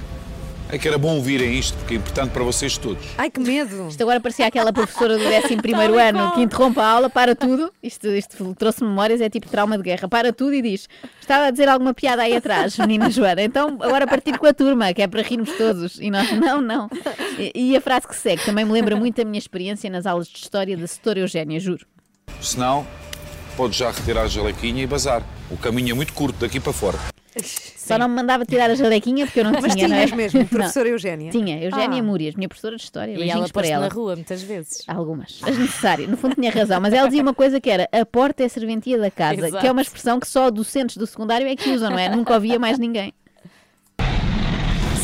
I: É que era bom ouvirem isto, porque é importante para vocês todos.
A: Ai, que medo!
F: Isto agora parecia aquela professora do 11 ano que interrompe a aula, para tudo. Isto, isto trouxe memórias, é tipo trauma de guerra. Para tudo e diz: Estava a dizer alguma piada aí atrás, menina Joana. Então agora partir com a turma, que é para rirmos todos. E nós, não, não. E, e a frase que segue também me lembra muito a minha experiência nas aulas de história da setora Eugénia, juro.
I: Senão, podes já retirar a jalequinha e bazar. O caminho é muito curto daqui para fora.
F: Só não me mandava tirar a jalequinha porque eu não
A: Mas
F: tinha. não é?
A: tinhas mesmo, professora Eugénia?
F: Tinha, Eugénia
A: Ah.
F: Múrias, minha professora de história.
B: E ela
F: para ela.
B: na rua muitas vezes.
F: Algumas, as necessárias. No fundo tinha razão, mas ela dizia uma coisa que era a porta é a serventia da casa,
B: Exato.
F: que é uma expressão que só docentes do secundário é que usam, não é? Nunca ouvia mais ninguém.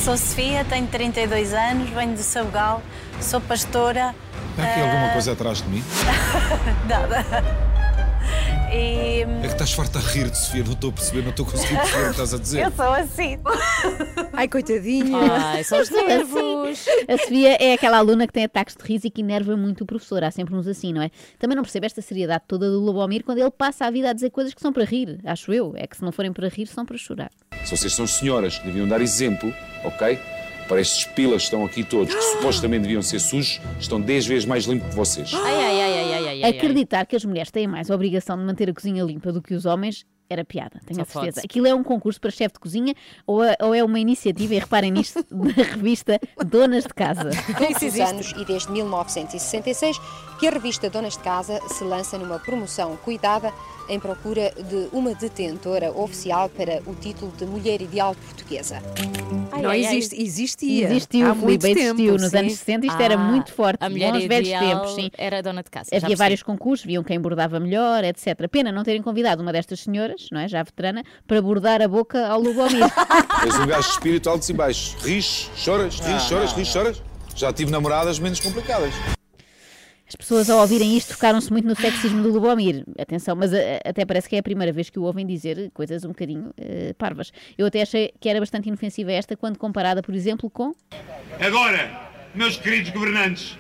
M: Sou Sofia, tenho 32 anos, venho de Sabugal, sou pastora.
I: Há aqui alguma coisa atrás de mim?
M: Nada. E
I: É que estás farta a rir de Sofia, não estou a perceber, não estou a conseguir perceber o que estás a dizer.
M: eu sou assim.
A: Ai, coitadinha.
B: Ai, são os nervos.
F: A Sofia é aquela aluna que tem ataques de riso e que enerva muito o professor. Há sempre uns assim, não é? Também não percebe esta seriedade toda do Lobomir quando ele passa a vida a dizer coisas que são para rir, acho eu. É que se não forem para rir, são para chorar.
I: Se vocês são senhoras que deviam dar exemplo, ok? Para estes pilas que estão aqui todos, que supostamente deviam ser sujos, estão 10 vezes mais limpos que vocês.
B: Ai, ai, ai, ai, ai, ai, ai.
F: Acreditar que as mulheres têm mais a obrigação de manter a cozinha limpa do que os homens era piada, tenho a
B: Só
F: certeza.
B: pode.
F: Aquilo é um concurso para chefe de cozinha ou é, ou é uma iniciativa, e reparem nisto, da revista Donas de Casa.
N: Todos os anos e desde 1966 que a revista Donas de Casa se lança numa promoção cuidada em procura de uma detentora oficial para o título de Mulher Ideal Portuguesa.
A: não existe, existia.
F: Existiu,
A: Há muito
F: Filipe, existiu.
A: tempo,
F: Nos
A: sim.
F: anos 60 isto era
B: Ah,
F: muito forte.
B: A mulher
F: bons velhos
B: ideal
F: tempos, sim.
B: era a dona de casa.
F: Havia vários concursos, viam quem bordava melhor, etc. Pena não terem convidado uma destas senhoras, não é? Já veterana, para bordar a boca ao Lubomir.
I: És um gajo de espírito altos e baixos. Ris, choras, ris,
F: Ah,
I: choras, ris, choras. Já tive namoradas menos complicadas.
F: As pessoas ao ouvirem isto focaram-se muito no sexismo do Lubomir. Atenção, mas eh, até parece que é a primeira vez que o ouvem dizer coisas um bocadinho eh, parvas. Eu até achei que era bastante inofensiva esta quando comparada, por exemplo, com...
O: Agora, meus queridos governantes,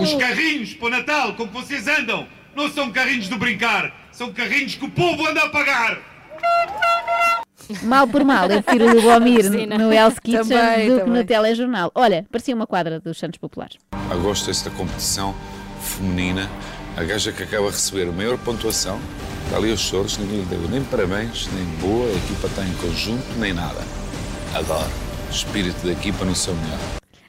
O: os carrinhos para o Natal com que vocês andam não são carrinhos do brincar, são carrinhos que o povo anda a pagar.
F: Mal por mal, eu prefiro o Lubomir no Hell's Kitchen
A: Também,
F: do que
A: também.
F: no telejornal. Olha, parecia uma quadra dos Santos Populares.
I: Eu gosto desta competição feminina. A gaja que acaba a receber a maior pontuação Está ali os choros, ninguém lhe deu nem parabéns, nem boa, a equipa está em conjunto, nem nada. Adoro. Espírito da equipa no seu melhor.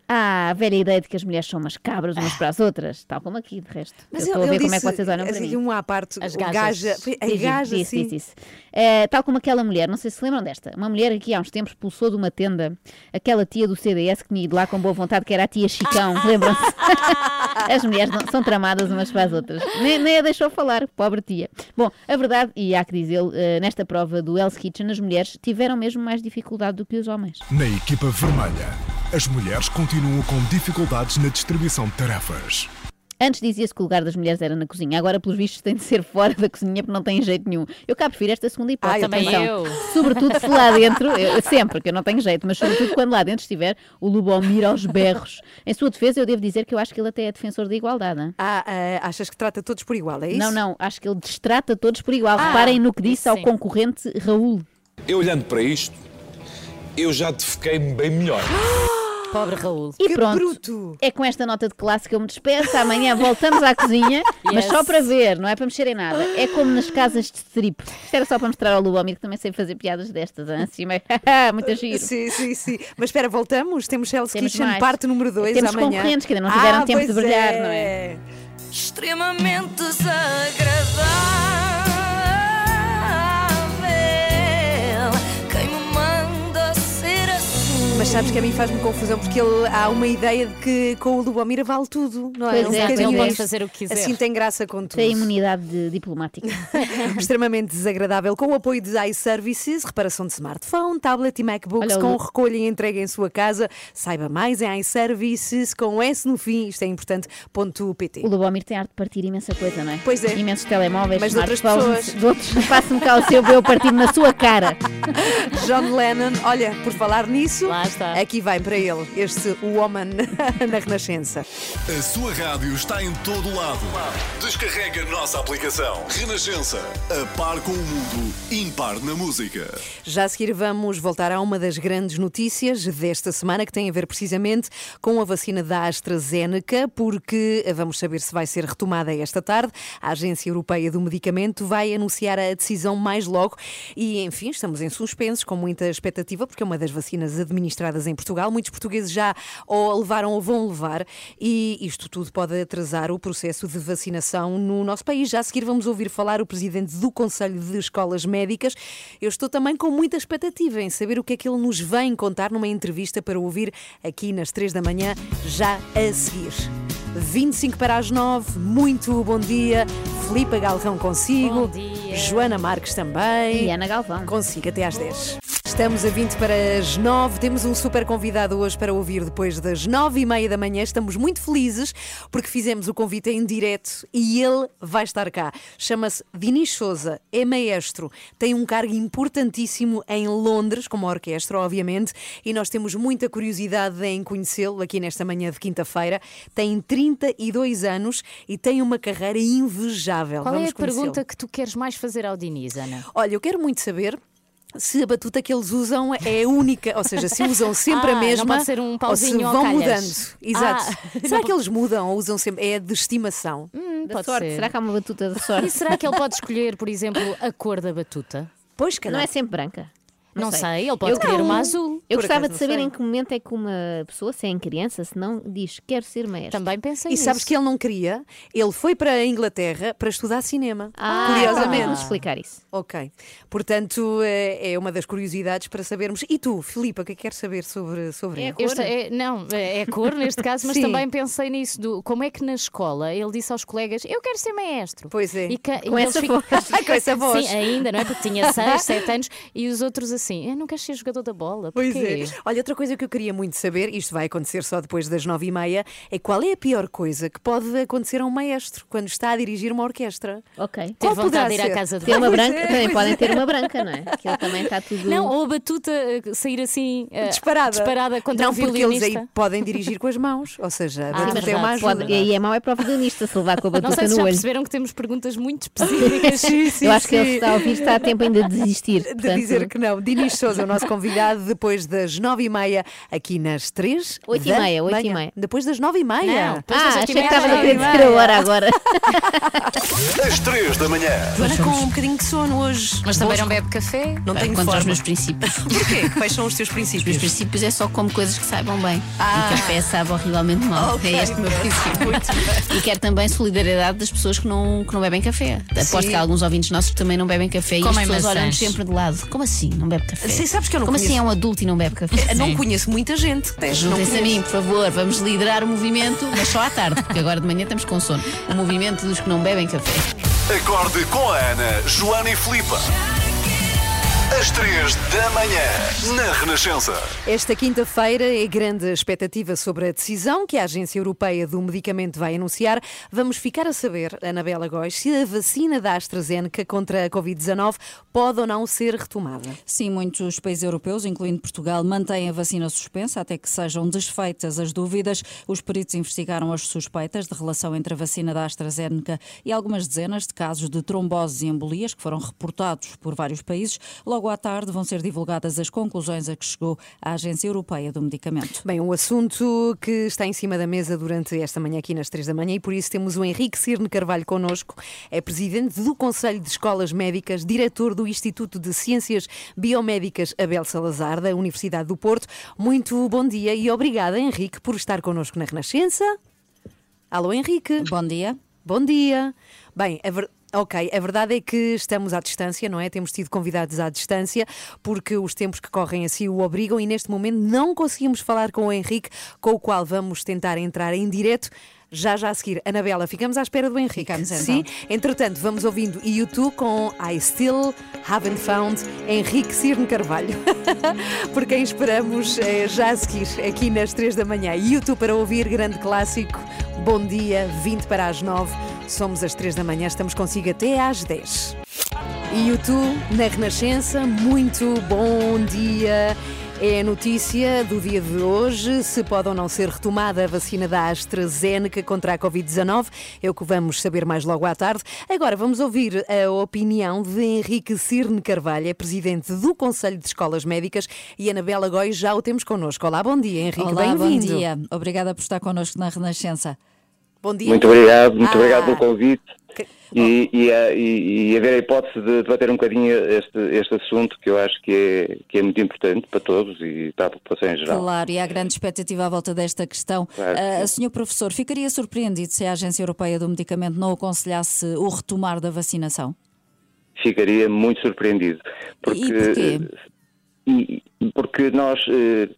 F: Ah, a velha ideia de que as mulheres são umas cabras umas para as outras, tal como aqui, de resto.
A: Mas
F: eu estou a ver
A: ele
F: como é que
A: disse,
F: vocês olham para
A: assim,
F: mim.
A: um à parte,
B: As gajas.
A: gaja, a
F: Disse,
A: gaja,
F: disse,
A: sim.
F: disse, disse. Eh, tal como aquela mulher, não sei se se lembram desta, uma mulher aqui há uns tempos pulsou de uma tenda aquela tia do CDS que tinha ido lá com boa vontade, que era a tia Chicão, lembram-se? As mulheres não- são tramadas umas para as outras. Nem, nem a deixou falar, pobre tia. Bom, a verdade, e há que dizê-lo, eh, nesta prova do Hell's Kitchen, as mulheres tiveram mesmo mais dificuldade do que os homens.
H: Na equipa vermelha, as mulheres continuam com dificuldades na distribuição de tarefas.
F: Antes dizia-se que o lugar das mulheres era na cozinha, agora, pelos vistos, tem de ser fora da cozinha porque não tem jeito nenhum. Eu cá prefiro esta segunda hipótese.
B: Ah, também
F: atenção.
B: eu.
F: Sobretudo se lá dentro, eu- sempre, que eu não tenho jeito, mas sobretudo quando lá dentro estiver o Lubomir aos berros. Em sua defesa, eu devo dizer que eu acho que ele até é defensor da igualdade. hein?
A: Ah, ah, achas que trata todos por igual, é isso?
F: Não, não, acho que ele destrata todos por igual.
A: Ah,
F: Reparem no que disse ao
B: sim.
F: concorrente Raul.
I: Eu olhando para isto, eu já te fiquei bem melhor.
B: Pobre Raul.
F: E
A: Que
F: pronto,
A: bruto!
F: é com esta nota de classe que eu me despeço. Amanhã voltamos à cozinha, mas só para ver, não é para mexer em nada. É como nas casas de strip. Isto era só para mostrar ao Lubomir que também sei fazer piadas destas. Assim, meio, muito giro.
A: Sim, sim, sim. Mas espera, voltamos? Temos Hell's
F: Temos
A: Kitchen,
F: mais.
A: parte número 2
F: Temos
A: amanhã.
F: concorrentes que ainda não tiveram
A: Ah,
F: tempo de brilhar, não é?
G: Extremamente desagradável.
A: Mas sabes que a mim faz-me confusão porque ele, há uma ideia de que com o Lubomir vale tudo, não é?
F: Pois é,
A: bocadinho
F: ele pode
B: fazer o que quiser.
A: Assim tem graça com tudo.
F: Tem imunidade de- diplomática.
A: Extremamente desagradável. Com o apoio de iServices, reparação de smartphone, tablet e MacBooks
F: Olha,
A: com recolha e entrega em sua casa. Saiba mais em iServices com S no fim. Isto é importante. Ponto PT.
F: O Lubomir tem arte de partir imensa coisa, não é?
A: Pois é.
F: Imensos telemóveis,
A: Mas de outras pessoas.
F: de outros. Faça-me cá o seu, eu partir na sua cara.
A: John Lennon, olha, por falar nisso,
B: Lá está.
A: aqui vai para ele, este Woman na Renascença.
D: A sua rádio está em todo lado. Descarrega a nossa aplicação. Renascença. A par com o mundo. Impar na música.
A: Já a seguir vamos voltar a uma das grandes notícias desta semana que tem a ver precisamente com a vacina da AstraZeneca, porque vamos saber se vai ser retomada esta tarde. A Agência Europeia do Medicamento vai anunciar a decisão mais logo e, enfim, estamos em suspensos com muita expectativa, porque é uma das vacinas administradas em Portugal. Muitos portugueses já ou levaram ou vão levar e isto tudo pode atrasar o processo de vacinação no nosso país. Já a seguir vamos ouvir falar o presidente do Conselho de Escolas Médicas. Eu estou também com muita expectativa em saber o que é que ele nos vem contar numa entrevista para ouvir aqui nas três da manhã, já a seguir. 25 para as 9, muito bom dia. Filipe Galrão consigo. Joana Marques também.
F: E Ana Galvão.
A: Consigo até às 10. Estamos a 20 para as 9. Temos um super convidado hoje para ouvir depois das 9 e meia da manhã. Estamos muito felizes porque fizemos o convite em direto e ele vai estar cá. Chama-se Dinis Souza, é maestro, tem um cargo importantíssimo em Londres, como orquestra, obviamente, e nós temos muita curiosidade em conhecê-lo aqui nesta manhã de quinta-feira. Tem 32 anos e tem uma carreira invejável.
B: Qual é
A: Vamos
B: a pergunta que tu queres mais fazer ao Diniz, Ana?
A: Olha, eu quero muito saber se a batuta que eles usam é única, ou seja, se usam sempre
B: Ah,
A: a
B: não
A: mesma
B: pode ser um
A: ou se
B: pauzinho
A: vão
B: calhas.
A: mudando. Exato.
B: Ah,
A: Será
B: não
A: que eles mudam ou usam sempre? É de estimação.
B: Hum,
F: Da
B: pode
F: sorte.
B: ser.
F: Será que há uma batuta da sorte?
B: E será que ele pode escolher, por exemplo, a cor da batuta?
A: Pois,
F: Não é sempre branca.
B: Não sei, ele pode
F: Eu-
B: querer
F: Não.
B: uma azul.
F: Eu
A: Por
F: gostava de saber
A: não sei.
F: em que momento é que uma pessoa, se é em criança, se não, diz quero ser maestro.
B: Também pensei
A: E
B: nisso.
A: sabes que ele não queria? Ele foi para a Inglaterra para estudar cinema.
F: Ah,
A: curiosamente.
F: Vamos explicar isso.
A: Ok. Portanto, é é uma das curiosidades para sabermos. E tu, Filipa, o que é que queres saber sobre, sobre
F: É
A: ele?
F: cor?
B: Este é- não, é cor neste caso, mas também pensei nisso. Do, como é que na escola ele disse aos colegas: Eu quero ser maestro.
A: Pois é.
B: E
F: Com
B: e
F: essa
B: eles ficam-.
A: Com essa voz.
B: Sim, ainda, não é? Porque tinha 6, 7 anos e os outros assim: Eu não quero ser jogador da bola.
A: Pois é. Olha, outra coisa que eu queria muito saber, isto vai acontecer só depois das nove e meia, é qual é a pior coisa que pode acontecer a um maestro quando está a dirigir uma orquestra?
F: Ok.
B: Ter
A: Qual
B: vontade de ir à casa de
F: Ter uma branca,
A: é,
F: também podem
A: é.
F: ter uma branca, não é? Aquilo também está tudo.
B: Não, ou a batuta eh, sair assim eh,
A: Disparada.
B: disparada contra
A: não,
B: o
A: porque
B: violinista.
A: eles aí podem dirigir com as mãos. Ou seja, a
B: Ah,
A: batuta
B: verdade,
A: é uma ajuda.
F: Pode, e aí é mau é para o violinista se levar com a
B: Não
F: batuta
B: sei se
F: no
B: já
F: olho.
B: perceberam que temos perguntas muito específicas.
A: Sim, sim,
F: Eu acho que ele
A: sim.
F: está a ouvir, está a tempo ainda de desistir.
A: De
F: portanto-
A: dizer que não. Dinis Souza, o nosso convidado, depois das nove e meia, aqui nas três.
F: Oito e meia, oito e meia.
A: Depois das nove e meia.
F: Não, depois
A: ah,
F: das
A: achei
F: e
A: que
F: meia,
A: estavas a
F: às
A: querer
F: e
A: dizer a hora agora.
D: Às três da manhã.
C: Joana com um bocadinho de sono hoje.
P: Mas também não bebe café?
C: Não tenho
P: Contra
C: forma.
P: os meus princípios.
C: Porquê? Quais são os teus
P: Os meus
C: princípios?
P: princípios é só como coisas que saibam bem.
C: Ah.
P: E café sabe horrivelmente mal.
C: Ok.
P: É este o meu princípio. E quero também solidariedade das pessoas que não, que não bebem café. Aposto
C: Sim.
P: que há alguns ouvintes nossos que também não bebem café e
C: Comem
P: as pessoas
C: maçãs.
P: olham-nos sempre de lado. Como assim? Não bebe café?
C: Sim, sabes que eu não
P: Como
C: conheço-
P: assim é um adulto e não bebe café?
C: Não conheço muita gente. Não
P: Juntem-se a mim, por favor, vamos liderar o movimento, mas só à tarde, porque agora de manhã estamos com sono. O movimento dos que não bebem café.
D: Acorde com a Ana, Joana e Filipe. Às três da manhã, na Renascença.
A: Esta quinta-feira é grande a expectativa sobre a decisão que a Agência Europeia do Medicamento vai anunciar. Vamos ficar a saber, Anabela Góis, se a vacina da AstraZeneca contra a Covid-19 pode ou não ser retomada.
E: Sim, muitos países europeus, incluindo Portugal, mantêm a vacina suspensa até que sejam desfeitas as dúvidas. Os peritos investigaram as suspeitas de relação entre a vacina da AstraZeneca e algumas dezenas de casos de tromboses e embolias que foram reportados por vários países. Logo à tarde vão ser divulgadas as conclusões a que chegou a Agência Europeia do Medicamento.
A: Bem, um assunto que está em cima da mesa durante esta manhã aqui nas três da manhã e por isso temos o Henrique Cirne Carvalho connosco. É presidente do Conselho de Escolas Médicas, diretor do Instituto de Ciências Biomédicas Abel Salazar, da Universidade do Porto. Muito bom dia e obrigada, Henrique, por estar connosco na Renascença. Alô, Henrique.
E: Bom dia.
A: Bom dia. Bem, a ver- Ok, a verdade é que estamos à distância, não é? Temos tido convidados à distância, porque os tempos que correm assim o obrigam e neste momento não conseguimos falar com o Henrique, com o qual vamos tentar entrar em direto. Já já a seguir, Anabela, ficamos à espera do Henrique.
E: Ficamos então.
A: Sim, entretanto, vamos ouvindo YouTube com I Still Haven't Found Henrique Cirne Carvalho. Por quem esperamos eh, já a seguir, aqui nas 3 da manhã. YouTube para ouvir, grande clássico. Bom dia, 20 para as 9. Somos às 3 da manhã, estamos consigo até às 10. E YouTube na Renascença, muito bom dia. É a notícia do dia de hoje, se pode ou não ser retomada a vacina da AstraZeneca contra a Covid-19. É o que vamos saber mais logo à tarde. Agora vamos ouvir a opinião de Henrique Cirne Carvalho, é presidente do Conselho de Escolas Médicas e Anabela Góis já o temos connosco. Olá, bom dia, Henrique,
E: Olá, bom
A: bem-vindo.
E: dia. Obrigada por estar connosco na Renascença.
A: Bom dia.
Q: Muito obrigado, muito
A: Ah.
Q: obrigado pelo convite e, e, a- e- e haver a hipótese de debater um bocadinho este, este assunto que eu acho que é, que é muito importante para todos e para a população em geral.
E: Claro, e há grande expectativa à volta desta questão.
Q: Claro sim.
E: senhor professor, ficaria surpreendido se a Agência Europeia do Medicamento não aconselhasse o retomar da vacinação?
Q: Ficaria muito surpreendido. Porque,
E: E porquê?
Q: porque nós, eh,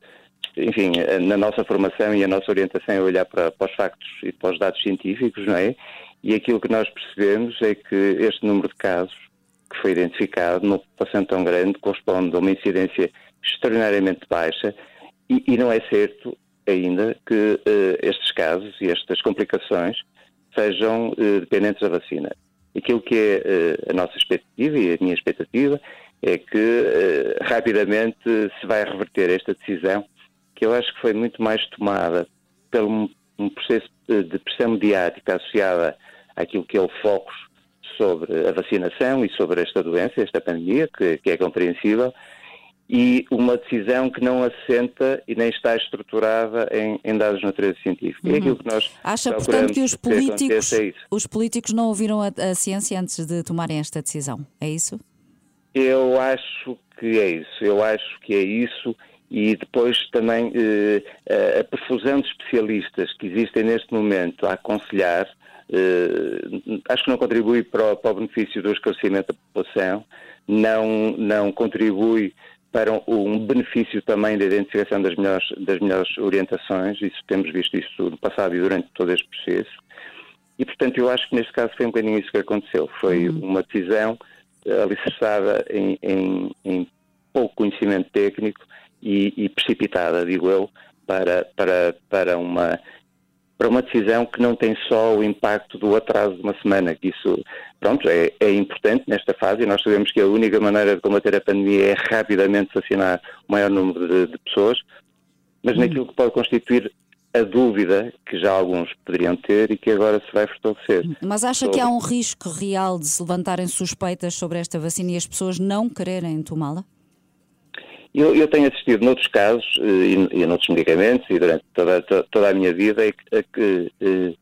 Q: enfim, na nossa formação e a nossa orientação é olhar para, para os factos e para os dados científicos, não é? E aquilo que nós percebemos é que este número de casos que foi identificado numa população tão grande corresponde a uma incidência extraordinariamente baixa e, e não é certo ainda que eh, estes casos e estas complicações sejam eh, dependentes da vacina. Aquilo que é eh, a nossa expectativa e a minha expectativa é que rapidamente se vai reverter esta decisão, que eu acho que foi muito mais tomada pelo um, um processo de, de pressão mediática associada àquilo que é o foco sobre a vacinação e sobre esta doença, esta pandemia, que, que é compreensível, e uma decisão que não assenta e nem está estruturada em, em dados de natureza científica.
E: Uhum.
Q: aquilo que nós
E: Acha, portanto, que os políticos,
Q: aconteça é
E: os políticos não ouviram a, a ciência antes de tomarem esta decisão? É isso?
Q: Eu acho que é isso, eu acho que é isso e depois também eh, a- perfusão de especialistas que existem neste momento a aconselhar, eh, acho que não contribui para o, para o benefício do esclarecimento da população, não, não contribui para um, benefício também da identificação das melhores, das melhores orientações, isso temos visto isso no passado e durante todo este processo. E, portanto, eu acho que neste caso foi um bocadinho isso que aconteceu. Foi uma decisão eh, alicerçada em, em- em pouco conhecimento técnico e, e precipitada, digo eu, para, para, para, uma, para uma decisão que não tem só o impacto do atraso de uma semana, que isso, pronto, é, é importante nesta fase e nós sabemos que a única maneira de combater a pandemia é rapidamente vacinar o maior número de, de pessoas, mas naquilo que pode constituir a dúvida que já alguns poderiam ter e que agora se vai fortalecer.
E: Mas acha
Q: Sobre-
E: que há um risco real de se levantarem suspeitas sobre esta vacina e as pessoas não quererem tomá-la?
Q: Eu, eu tenho assistido noutros casos eh, e, e noutros medicamentos e durante toda, to- toda a minha vida a que, eh,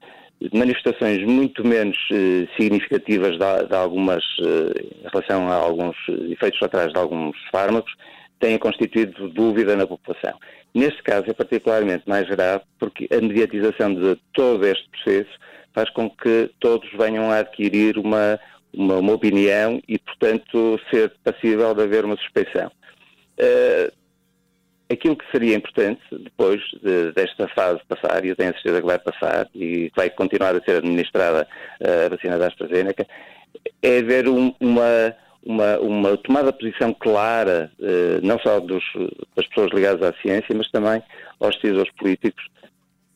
Q: manifestações muito menos eh, significativas de, de algumas, eh, em relação a alguns eh, efeitos atrás de alguns fármacos têm constituído dúvida na população. Neste caso é particularmente mais grave porque a mediatização de todo este processo faz com que todos venham a adquirir uma, uma, uma opinião e, portanto, ser passível de haver uma suspeição. Eh, aquilo que seria importante depois de- desta fase passar, e eu tenho a certeza que vai passar e vai continuar a ser administrada eh, a vacina da AstraZeneca, é haver um- uma, uma, uma tomada de posição clara, eh, não só dos, das pessoas ligadas à ciência, mas também aos decisores políticos,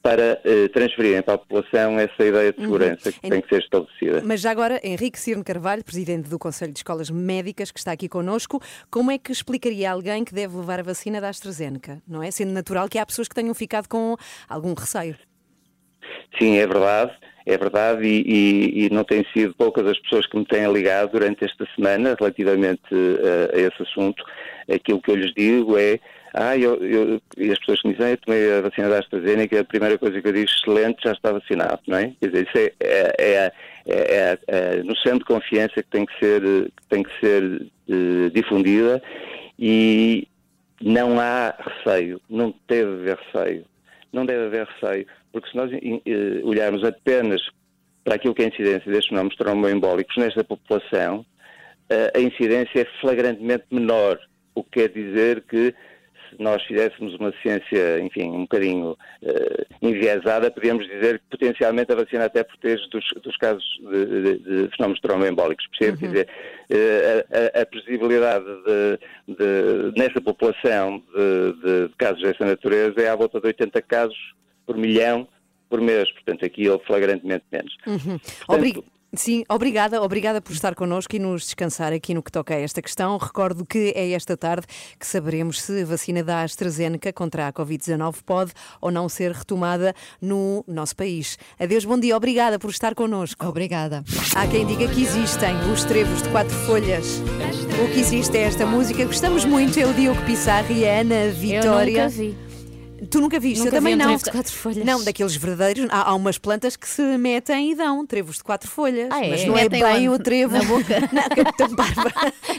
Q: para eh, transferirem para a população essa ideia de
A: Uhum.
Q: segurança que
A: Em-
Q: tem que ser estabelecida.
A: Mas já agora, Henrique Cirne Carvalho, presidente do Conselho de Escolas Médicas, que está aqui connosco, como é que explicaria a alguém que deve levar a vacina da AstraZeneca? Não é? Sendo natural que há pessoas que tenham ficado com algum receio.
Q: Sim, é verdade, é verdade, e, e- e não têm sido poucas as pessoas que me têm ligado durante esta semana relativamente eh, a esse assunto. Aquilo que eu lhes digo é, ah, eu, eu- e as pessoas que me dizem, "Ah, eu tomei a vacina da AstraZeneca, a primeira coisa que eu digo, excelente, já está vacinado, não é? Quer dizer, isso é, é, é, é a- a noção de confiança que tem que ser, que tem que ser eh, difundida e não há receio, não deve haver receio. Não deve haver receio, porque se nós eh, olharmos apenas para aquilo que é a incidência destes fenómenos tromboembólicos nesta população, eh, a incidência é flagrantemente menor, o que quer dizer que se nós fizéssemos uma ciência, enfim, um bocadinho eh, enviesada, podíamos dizer que potencialmente a vacina até protege dos, dos casos de, de- de fenómenos tromboembólicos. Percebe? Quer dizer, eh, a, a- previsibilidade de, nessa população de, casos dessa natureza é à volta de 80 casos por milhão por mês. Portanto, aqui ele flagrantemente menos.
A: Uhum. Obri- Sim, obrigada, obrigada por estar connosco e nos descansar aqui no que toca a esta questão. Recordo que é esta tarde que saberemos se a vacina da AstraZeneca contra a Covid-19 pode ou não ser retomada no nosso país. Adeus, bom dia, obrigada por estar connosco.
E: Obrigada.
A: Há quem diga que existem os trevos de quatro folhas. O que existe é esta música. Gostamos muito, é o Diogo Pissarro e a Ana Vitória.
B: nunca vi.
A: Tu nunca viste?
B: Nunca
A: eu também
B: vi um
A: não.
B: trevo de quatro folhas.
A: Não, daqueles verdadeiros. Há, há umas plantas que se metem e dão trevos de quatro folhas.
B: Ah, é?
A: Mas não é bem
B: onde?
A: o trevo.
B: Na boca?
A: Não, que é tão bárbara.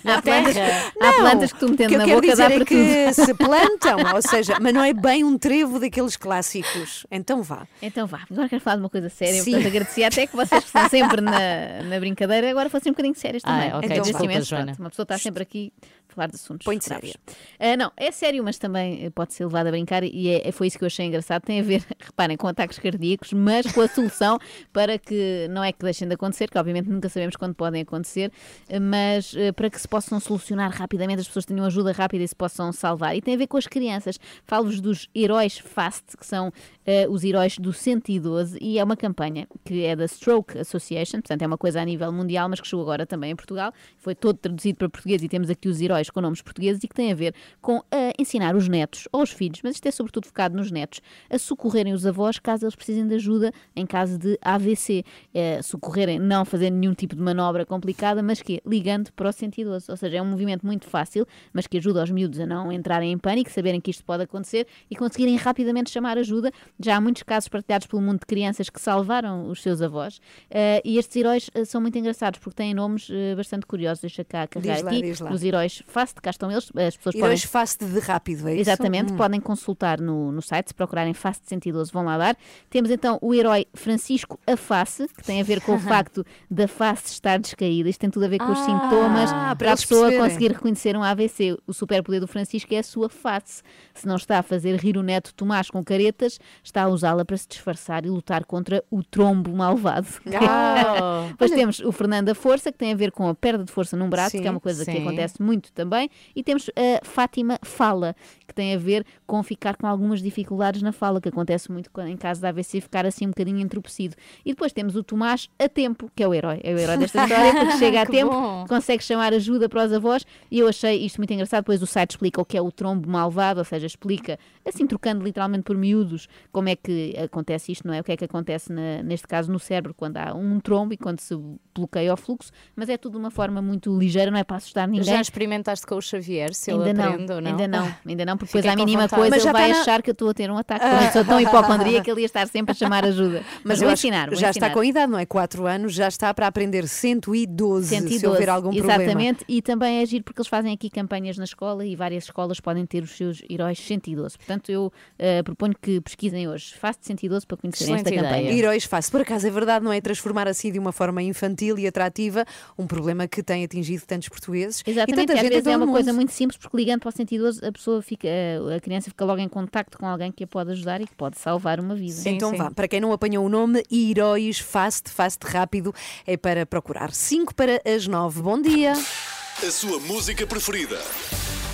F: Há plantas,
B: terra?
F: há plantas que tu
A: o
F: metendo
A: que eu
F: na
A: quero
F: boca
A: dizer
F: dá
A: é
F: para
A: que
F: tudo.
A: se plantam, ou seja, mas não é bem um trevo daqueles clássicos. Então vá.
F: Então vá, agora quero falar de uma coisa séria.
A: Sim.
F: Portanto, agradecia até que vocês que estão sempre na, na brincadeira, agora fossem um bocadinho sérias
B: Ah,
F: também.
B: ok,
F: Agradeço
B: desculpa, Joana.
F: Uma pessoa está sempre aqui falar de assuntos.
A: Põe-te
F: graves.
A: séria.
F: Ah, não, é sério, mas também pode ser levado a brincar e é, é- foi isso que eu achei engraçado. Tem a ver, reparem, com ataques cardíacos, mas com a solução para que não é que deixem de acontecer, que obviamente nunca sabemos quando podem acontecer, mas eh, para que se possam solucionar rapidamente, as pessoas tenham ajuda rápida e se possam salvar. E tem a ver com as crianças. Falo-vos dos heróis FAST, que são eh, os heróis do 112, e é uma campanha que é da Stroke Association, portanto é uma coisa a nível mundial, mas que chegou agora também em Portugal. Foi todo traduzido para português e temos aqui os heróis com nomes portugueses e que tem a ver com eh, ensinar os netos ou os filhos, mas isto é sobretudo focado nos netos, a socorrerem os avós caso eles precisem de ajuda em caso de AVC. Eh, socorrerem, não fazendo nenhum tipo de manobra complicada, mas que é ligando para o 112. Ou seja, é um movimento muito fácil, mas que ajuda os miúdos a não entrarem em pânico, saberem que isto pode acontecer e conseguirem rapidamente chamar ajuda. Já há muitos casos partilhados pelo mundo de crianças que salvaram os seus avós. Eh, e estes heróis são muito engraçados porque têm nomes eh, bastante curiosos. Deixa cá carregar
A: lá,
F: aqui. Os heróis fast, cá estão eles. As pessoas
A: Heróis
F: podem
A: fast de rápido, é isso?
F: Exatamente,
A: Hum.
F: podem consultar no, no site, se procurarem Face de 112 vão lá dar. Temos então o herói Francisco a Face, que tem a ver com o facto da face estar descaída. Isto tem tudo a ver com os
A: Ah,
F: sintomas
A: para
F: para a pessoa
A: perceberem.
F: conseguir reconhecer um AVC. O superpoder do Francisco é a sua face. Se não está a fazer rir o neto Tomás com caretas, está a usá-la para se disfarçar e lutar contra o trombo malvado.
B: Ah,
F: Depois temos o Fernando da Força, que tem a ver com a perda de força num braço,
A: Sim,
F: que é uma coisa que
B: sim.
F: acontece muito também. E temos a Fátima Fala, que tem a ver com ficar com algumas dificuldades na fala, que acontece muito em caso de AVC ficar assim um bocadinho entorpecido. E depois temos o Tomás a tempo, que é o herói, é o herói desta história, porque chega a tempo,
B: bom.
F: consegue chamar ajuda para os avós. E eu achei isto muito engraçado. Depois o site explica o que é o trombo malvado, ou seja, explica, assim trocando literalmente por miúdos, como é que acontece isto, não é? O que é que acontece na- neste caso no cérebro quando há um trombo e quando se bloqueia o fluxo, mas é tudo de uma forma muito ligeira, não é para assustar ninguém.
B: Já experimentaste com o Xavier, se ele
F: Ainda não,
B: aprende ou não?
F: ainda não. ainda não, porque depois à mínima
B: vontade.
F: coisa
A: Mas já
F: ele vai
A: está na-
F: achar que eu estou a ter um ataque. Eu sou tão hipocondríaca que ele ia estar sempre a chamar ajuda. Mas,
A: Mas
F: vou ensinar. vou
A: já
F: ensinar.
A: está com idade, não é? 4 anos, já está para aprender 112,
F: 112,
A: se houver algum problema.
F: Exatamente, e também é giro porque eles fazem aqui campanhas na escola e várias escolas podem ter os seus heróis 112. Portanto, eu eh, proponho que pesquisem hoje. Faço de 112 para conhecerem esta campanha.
B: ideia.
A: Heróis fácil. Por acaso é verdade, não é? Transformar assim de uma forma infantil e atrativa um problema que tem atingido tantos portugueses. e
F: Exatamente,
A: tanta
F: e às
A: gente
F: vezes é uma
A: o
F: coisa
A: mundo.
F: muito simples, porque ligando para o 112 a pessoa fica, eh, a criança fica logo em contacto com alguém que a pode ajudar e que pode salvar uma vida.
A: então vá, para quem não apanhou o nome, Heróis Fast, Fast Rápido, é para procurar. 5 para as 9. Bom dia.
D: A sua música preferida.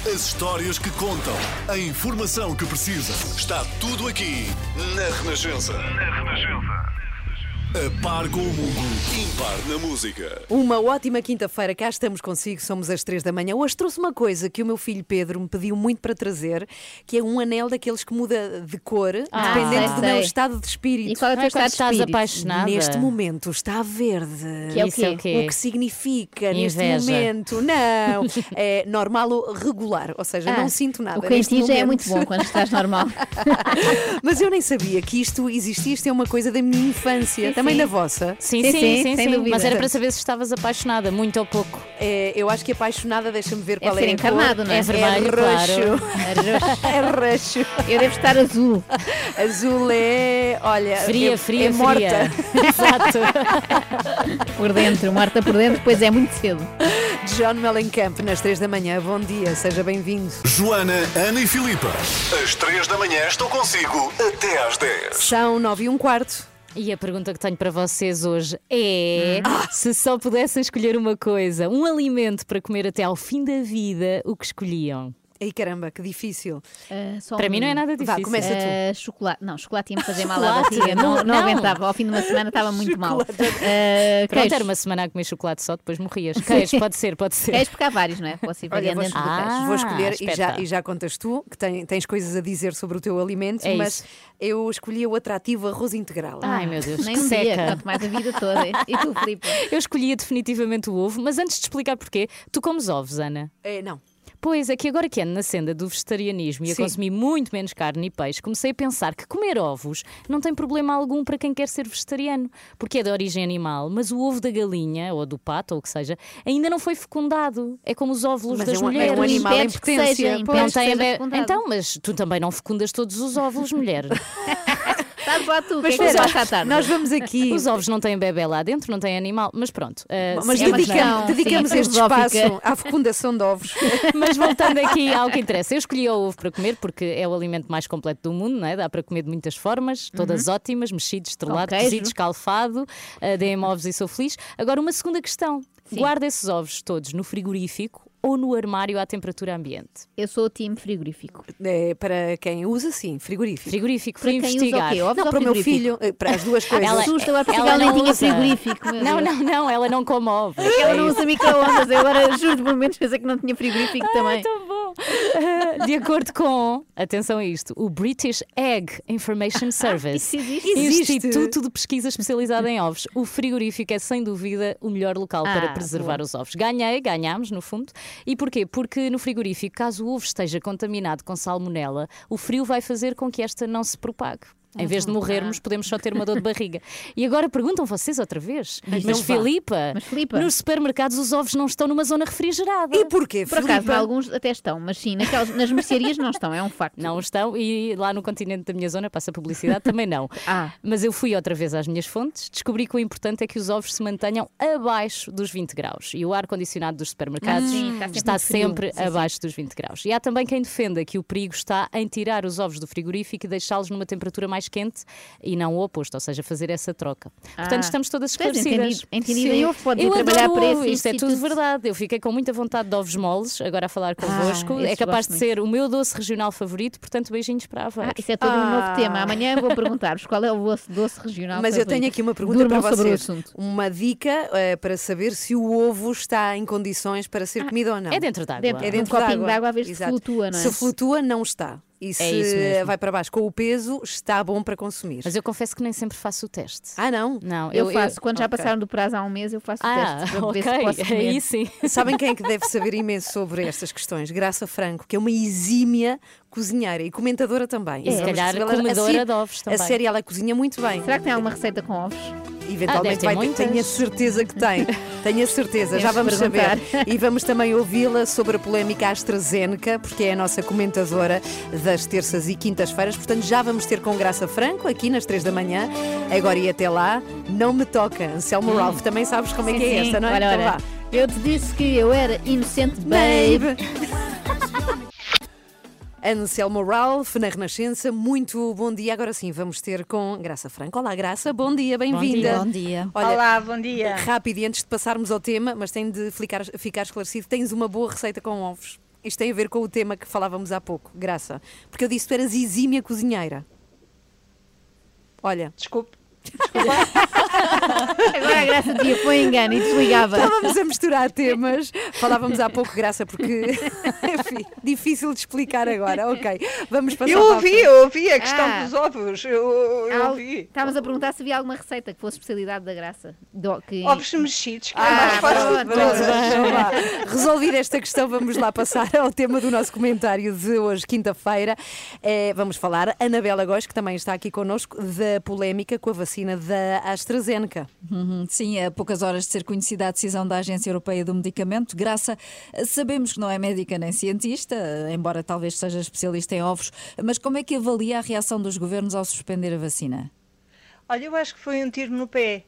D: As histórias que contam. A informação que precisa. Está tudo aqui na Renascença. Na Renascença. A par com o mundo. Impar na música.
A: Uma ótima quinta-feira, cá estamos consigo, somos às três da manhã. Hoje trouxe uma coisa que o meu filho Pedro me pediu muito para trazer, que é um anel daqueles que muda de cor,
F: Ah,
A: dependendo
F: sei,
A: do meu
F: sei.
A: estado de espírito.
F: E qual é o teu
B: Ah, quando
F: estado de
B: estás
F: espírito?
B: apaixonada.
A: Neste momento está verde.
F: Que é o
B: Isso é o
F: quê?
B: quê?
A: O que significa neste
B: Inveja.
A: momento? Não, é normal ou regular, ou seja,
F: Ah,
A: não sinto nada.
F: O que em
A: neste
F: ti já é
A: momento.
F: muito bom quando estás normal.
A: Mas eu nem sabia que isto existia, isto é uma coisa da minha infância,
F: Sim,
A: também
F: sim.
A: da vossa.
B: Sim,
F: Sim,
B: sim,
F: sim,
B: sim,
F: sem
B: sim.
F: dúvida.
B: Mas era para saber se estavas apaixonada, muito ou pouco.
A: É, eu acho que apaixonada, deixa-me ver
F: Deve
A: qual
F: ser
A: é a
F: encarnado,
A: cor.
F: não é?
B: É vermelho,
A: é
B: claro.
A: roxo.
F: É roxo.
A: É roxo.
F: Eu devo estar azul.
A: Azul é, olha,
B: Fria,
A: é,
B: fria,
A: é morta.
B: fria. Exato.
F: Por dentro, morta por dentro, depois é muito cedo.
A: John Mellencamp, nas 3 da manhã. Bom dia, seja bem-vindo.
D: Joana, Ana e Filipa. Às três da manhã estou consigo até às 10.
A: São 9 e um quarto.
B: E a pergunta que tenho para vocês hoje é:
A: Hum.
B: se só pudessem escolher uma coisa, um alimento para comer até ao fim da vida, o que escolhiam?
A: Ai caramba, que difícil.
F: Só
B: Para
F: um-
B: mim não é nada
A: Vá,
B: difícil.
A: começa tu.
F: Ah, chocolate. Não, chocolate ia-me fazer mal à barriga. Não, não,
B: Não.
F: aguentava. Ao fim de uma semana estava muito mal. Ah,
B: Pronto,
F: queijo.
B: era uma semana a comer chocolate só, depois morrias. Queijo, pode ser, pode ser.
F: Queijo porque há vários, não é? Posso ir
A: Olha,
F: variando
A: vou,
B: Ah,
F: queijo.
A: vou escolher e já, e já contas tu, que tem- tens coisas a dizer sobre o teu alimento,
B: É
A: mas
B: isso.
A: eu escolhi o atrativo arroz integral.
B: Ai meu Deus,
F: Nem
B: que
F: um dia,
B: seca.
F: quanto mais a vida toda. E tu, Filipe?
B: Eu escolhia definitivamente o ovo, mas antes de explicar porquê, tu comes ovos, Ana?
A: É, não.
B: Pois é que agora que ando na senda do vegetarianismo e a
A: Sim.
B: consumir muito menos carne e peixe, comecei a pensar que comer ovos não tem problema algum para quem quer ser vegetariano, porque é de origem animal, mas o ovo da galinha, ou do pato, ou o que seja, ainda não foi fecundado. É como os óvulos
A: Mas é
B: das
A: um- é um
B: mulheres.
A: animal em
F: Impedes que
A: potência.
F: seja,
A: Pois.
B: Não tem. Então, mas tu também não fecundas todos os óvulos, mulher.
F: Estás lá tu, o que
A: Mas
F: é que tarde?
A: nós vamos aqui.
B: Os ovos não têm bebê lá dentro, não têm animal, mas pronto. ah,
A: Mas
B: sim,
A: dedicamos
F: sim,
A: este
F: filosófica.
A: espaço à fecundação de ovos.
B: Mas voltando aqui ao que interessa, eu escolhi o ovo para comer porque é o alimento mais completo do mundo, não é? Dá para comer de muitas formas, todas ótimas, mexido, estrelado, cozido, escalfado, uh, deem-me ovos e sou feliz. Agora, uma segunda questão: guarda esses ovos todos no frigorífico ou no armário à temperatura ambiente?
F: Eu sou o time frigorífico.
A: É, para quem usa, sim, frigorífico.
B: Frigorífico,
F: Para quem usa
B: investigar.
F: o quê? Ovos
A: Não, para o meu filho, eh, para as duas coisas.
B: Ela-
F: Susto, agora para
B: não
F: nem tinha
B: usa.
F: frigorífico.
B: Não, não, não, ela não come ovos.
F: Ela
B: É
F: não usa micro-ondas. Eu agora juro por momentos pensei que não tinha frigorífico também.
B: Tão bom. Ah, De acordo com, atenção a isto, o British Egg Information Service,
F: Isso existe?
A: Existe.
B: Instituto de Pesquisa Especializado em Ovos, o frigorífico é sem dúvida o melhor local para
F: Ah,
B: preservar
F: boa.
B: os ovos. Ganhei, ganhámos no fundo. E porquê? Porque no frigorífico, caso o ovo esteja contaminado com salmonela, o frio vai fazer com que esta não se propague. Em vez de
F: Uhum.
B: morrermos, podemos só ter uma dor de barriga. E agora perguntam vocês outra vez. Mas,
F: vá.
B: Filipa,
F: Mas, Filipa.
B: nos supermercados os ovos não estão numa zona refrigerada.
A: E porquê,
F: Por acaso,
A: Filipa?
F: alguns até estão, mas sim, naquelas, nas mercearias não estão, é um facto.
B: Não estão, e lá no continente da minha zona, passa publicidade, também não.
F: Ah.
B: Mas eu fui outra vez às minhas fontes, descobri que o importante é que os ovos se mantenham abaixo dos 20 graus. E o ar-condicionado dos supermercados
F: Sim, está sempre
B: está sempre
F: Sim, sim.
B: abaixo dos 20 graus. E há também quem defenda que o perigo está em tirar os ovos do frigorífico e deixá-los numa temperatura mais quente e não o oposto, ou seja, fazer essa troca. Portanto,
F: Ah.
B: estamos todas esclarecidas.
F: entendido- entendida em ovo, pode
B: eu
F: trabalhar
B: adoro
F: para esse
B: Isto é tudo
F: instituto.
B: verdade. Eu fiquei com muita vontade de ovos moles, agora a falar convosco. é
F: esses
B: capaz de ser o meu doce regional favorito, portanto, beijinhos para Aveiro.
F: Ah, isso é todo um novo
A: Ah.
F: tema. Amanhã vou perguntar-vos qual é o doce, doce regional.
A: Mas eu
F: favorito.
A: tenho aqui uma pergunta
F: Durmam
A: para
F: sobre o
A: vocês.
F: assunto.
A: Uma dica eh, para saber se o ovo está em condições para ser comido ou não.
B: É dentro d'água.
F: Dentro
A: É
F: de um
A: dentro
F: copinho
A: d'água.
F: de água a ver se
A: Exato.
F: flutua, não é?
A: Se flutua, não está. E
B: É
A: se
B: isso mesmo.
A: vai para baixo com o peso, está bom para consumir.
B: Mas eu confesso que nem sempre faço o teste.
A: Ah, não?
B: Não,
F: Eu, faço. Quando já
A: Ok.
F: passaram do prazo há um mês, eu faço o
B: Ah,
F: teste. para ver se
B: ok.
F: posso comer.
B: Aí sim.
A: Sabem quem é que deve saber imenso sobre estas questões? Graça Franco, que é uma exímia cozinheira e comentadora também.
B: E se
A: Vamos
B: calhar
A: recebê-la. A
B: comedora
A: sério-
B: de ovos também.
A: A sério, ela cozinha muito bem.
F: Será que tem alguma receita com ovos?
A: Eventualmente
B: Ah,
A: vai ter,
B: muitas.
A: tenho a certeza que tem. Tenho a certeza, já vamos saber. E vamos também ouvi-la sobre a polémica AstraZeneca, porque é a nossa comentadora das terças e quintas-feiras. Portanto, já vamos ter com Graça Franco aqui nas três da manhã. Agora e até lá, não me toca. Anselmo Ralph, também sabes como é
F: Sim,
A: que é
F: sim.
A: esta, não é?
F: Olha,
A: Então vá.
F: eu te disse que eu era inocente, babe.
A: Anselmo Ralph, na Renascença, muito bom dia. Agora sim, vamos ter com Graça Franco. Olá, Graça, bom dia, bem-vinda.
E: Bom dia.
A: Olha,
M: Olá, bom dia.
A: Rápido, e antes de passarmos ao tema, mas tem de ficar, ficar esclarecido, tens uma boa receita com ovos. Isto tem a ver com o tema que falávamos há pouco, Graça. Porque eu disse que tu eras exímia cozinheira. Olha.
M: Desculpe.
F: Agora a Graça dizia foi engano e desligava.
A: Estávamos a misturar temas. Falávamos há pouco, Graça, porque. Enfim, difícil de explicar agora. Ok, vamos passar
R: Eu ouvi, eu ouvi a questão
F: Ah.
R: dos ovos. Eu, eu
F: Al-
R: ouvi.
F: Estavas a perguntar se havia alguma receita que fosse especialidade da Graça. Do- que...
R: Ovos mexidos, que é
A: Ah,
R: mais fácil de
A: pronto. Resolvida esta questão, vamos lá passar ao tema do nosso comentário de hoje, quinta-feira. Eh, vamos falar, Anabela Góes, que também está aqui connosco, da polémica com a vacina da AstraZeneca.
E: Uhum, Sim, a poucas horas de ser conhecida a decisão da Agência Europeia do Medicamento, Graça, sabemos que não é médica nem cientista, embora talvez seja especialista em ovos, mas como é que avalia a reação dos governos ao suspender a vacina?
R: Olha, eu acho que foi um tiro no pé,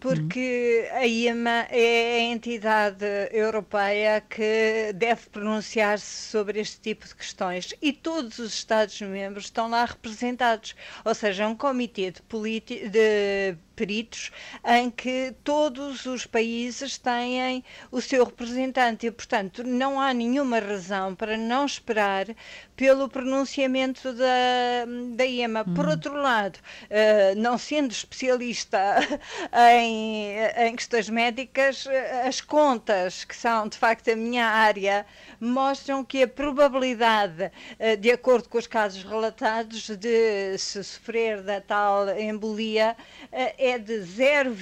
R: porque a IEMA é a entidade europeia que deve pronunciar-se sobre este tipo de questões. E todos os Estados-membros estão lá representados, ou seja, é um comitê de, de peritos em que todos os países têm o seu representante e, portanto, não há nenhuma razão para não esperar pelo pronunciamento da, da IEMA. Por outro lado, eh, não sendo especialista em, em questões médicas, eh, as contas, que são de facto a minha área, mostram que a probabilidade, eh, de acordo com os casos relatados, de se sofrer da tal embolia eh, é de 0,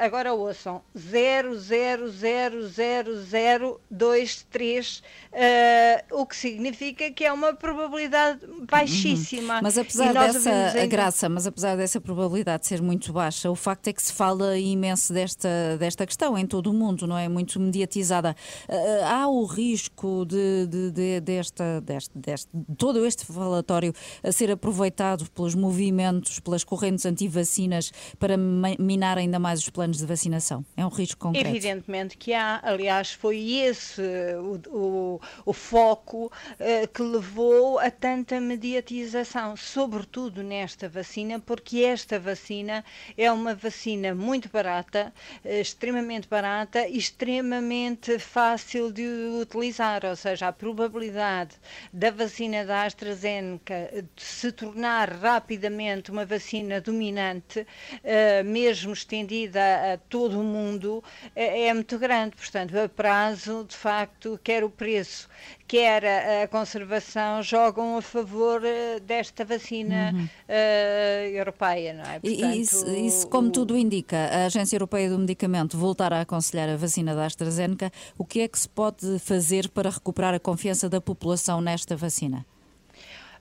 R: agora ouçam, 0,0000023, eh, o que significa que é uma probabilidade baixíssima.
E: Mas
R: E
E: apesar dessa
R: ainda-
E: graça, mas apesar dessa probabilidade ser muito baixa, o facto é que se fala imenso desta, desta questão em todo o mundo, não é? Muito mediatizada. Ah, há o risco de, de- de- desta, deste, deste- de todo este falatório a ser aproveitado pelos movimentos, pelas correntes anti-vacinas para minar ainda mais os planos de vacinação. É um risco concreto.
R: Evidentemente que há, aliás, foi esse o, o- o foco eh, que levou a tanta mediatização, sobretudo nesta vacina, porque esta vacina é uma vacina muito barata, eh, extremamente barata e extremamente fácil de utilizar, ou seja, a probabilidade da vacina da AstraZeneca se tornar rapidamente uma vacina dominante, eh, mesmo estendida a todo o mundo, eh, é muito grande. Portanto, a prazo, de facto, quer o preço, quer a, conservação, jogam a favor eh, desta vacina
E: Uhum.
R: eh, europeia, não é?
E: E- E isso, isso, como tudo indica, a Agência Europeia do Medicamento voltar a aconselhar a vacina da AstraZeneca, o que é que se pode fazer para recuperar a confiança da população nesta vacina?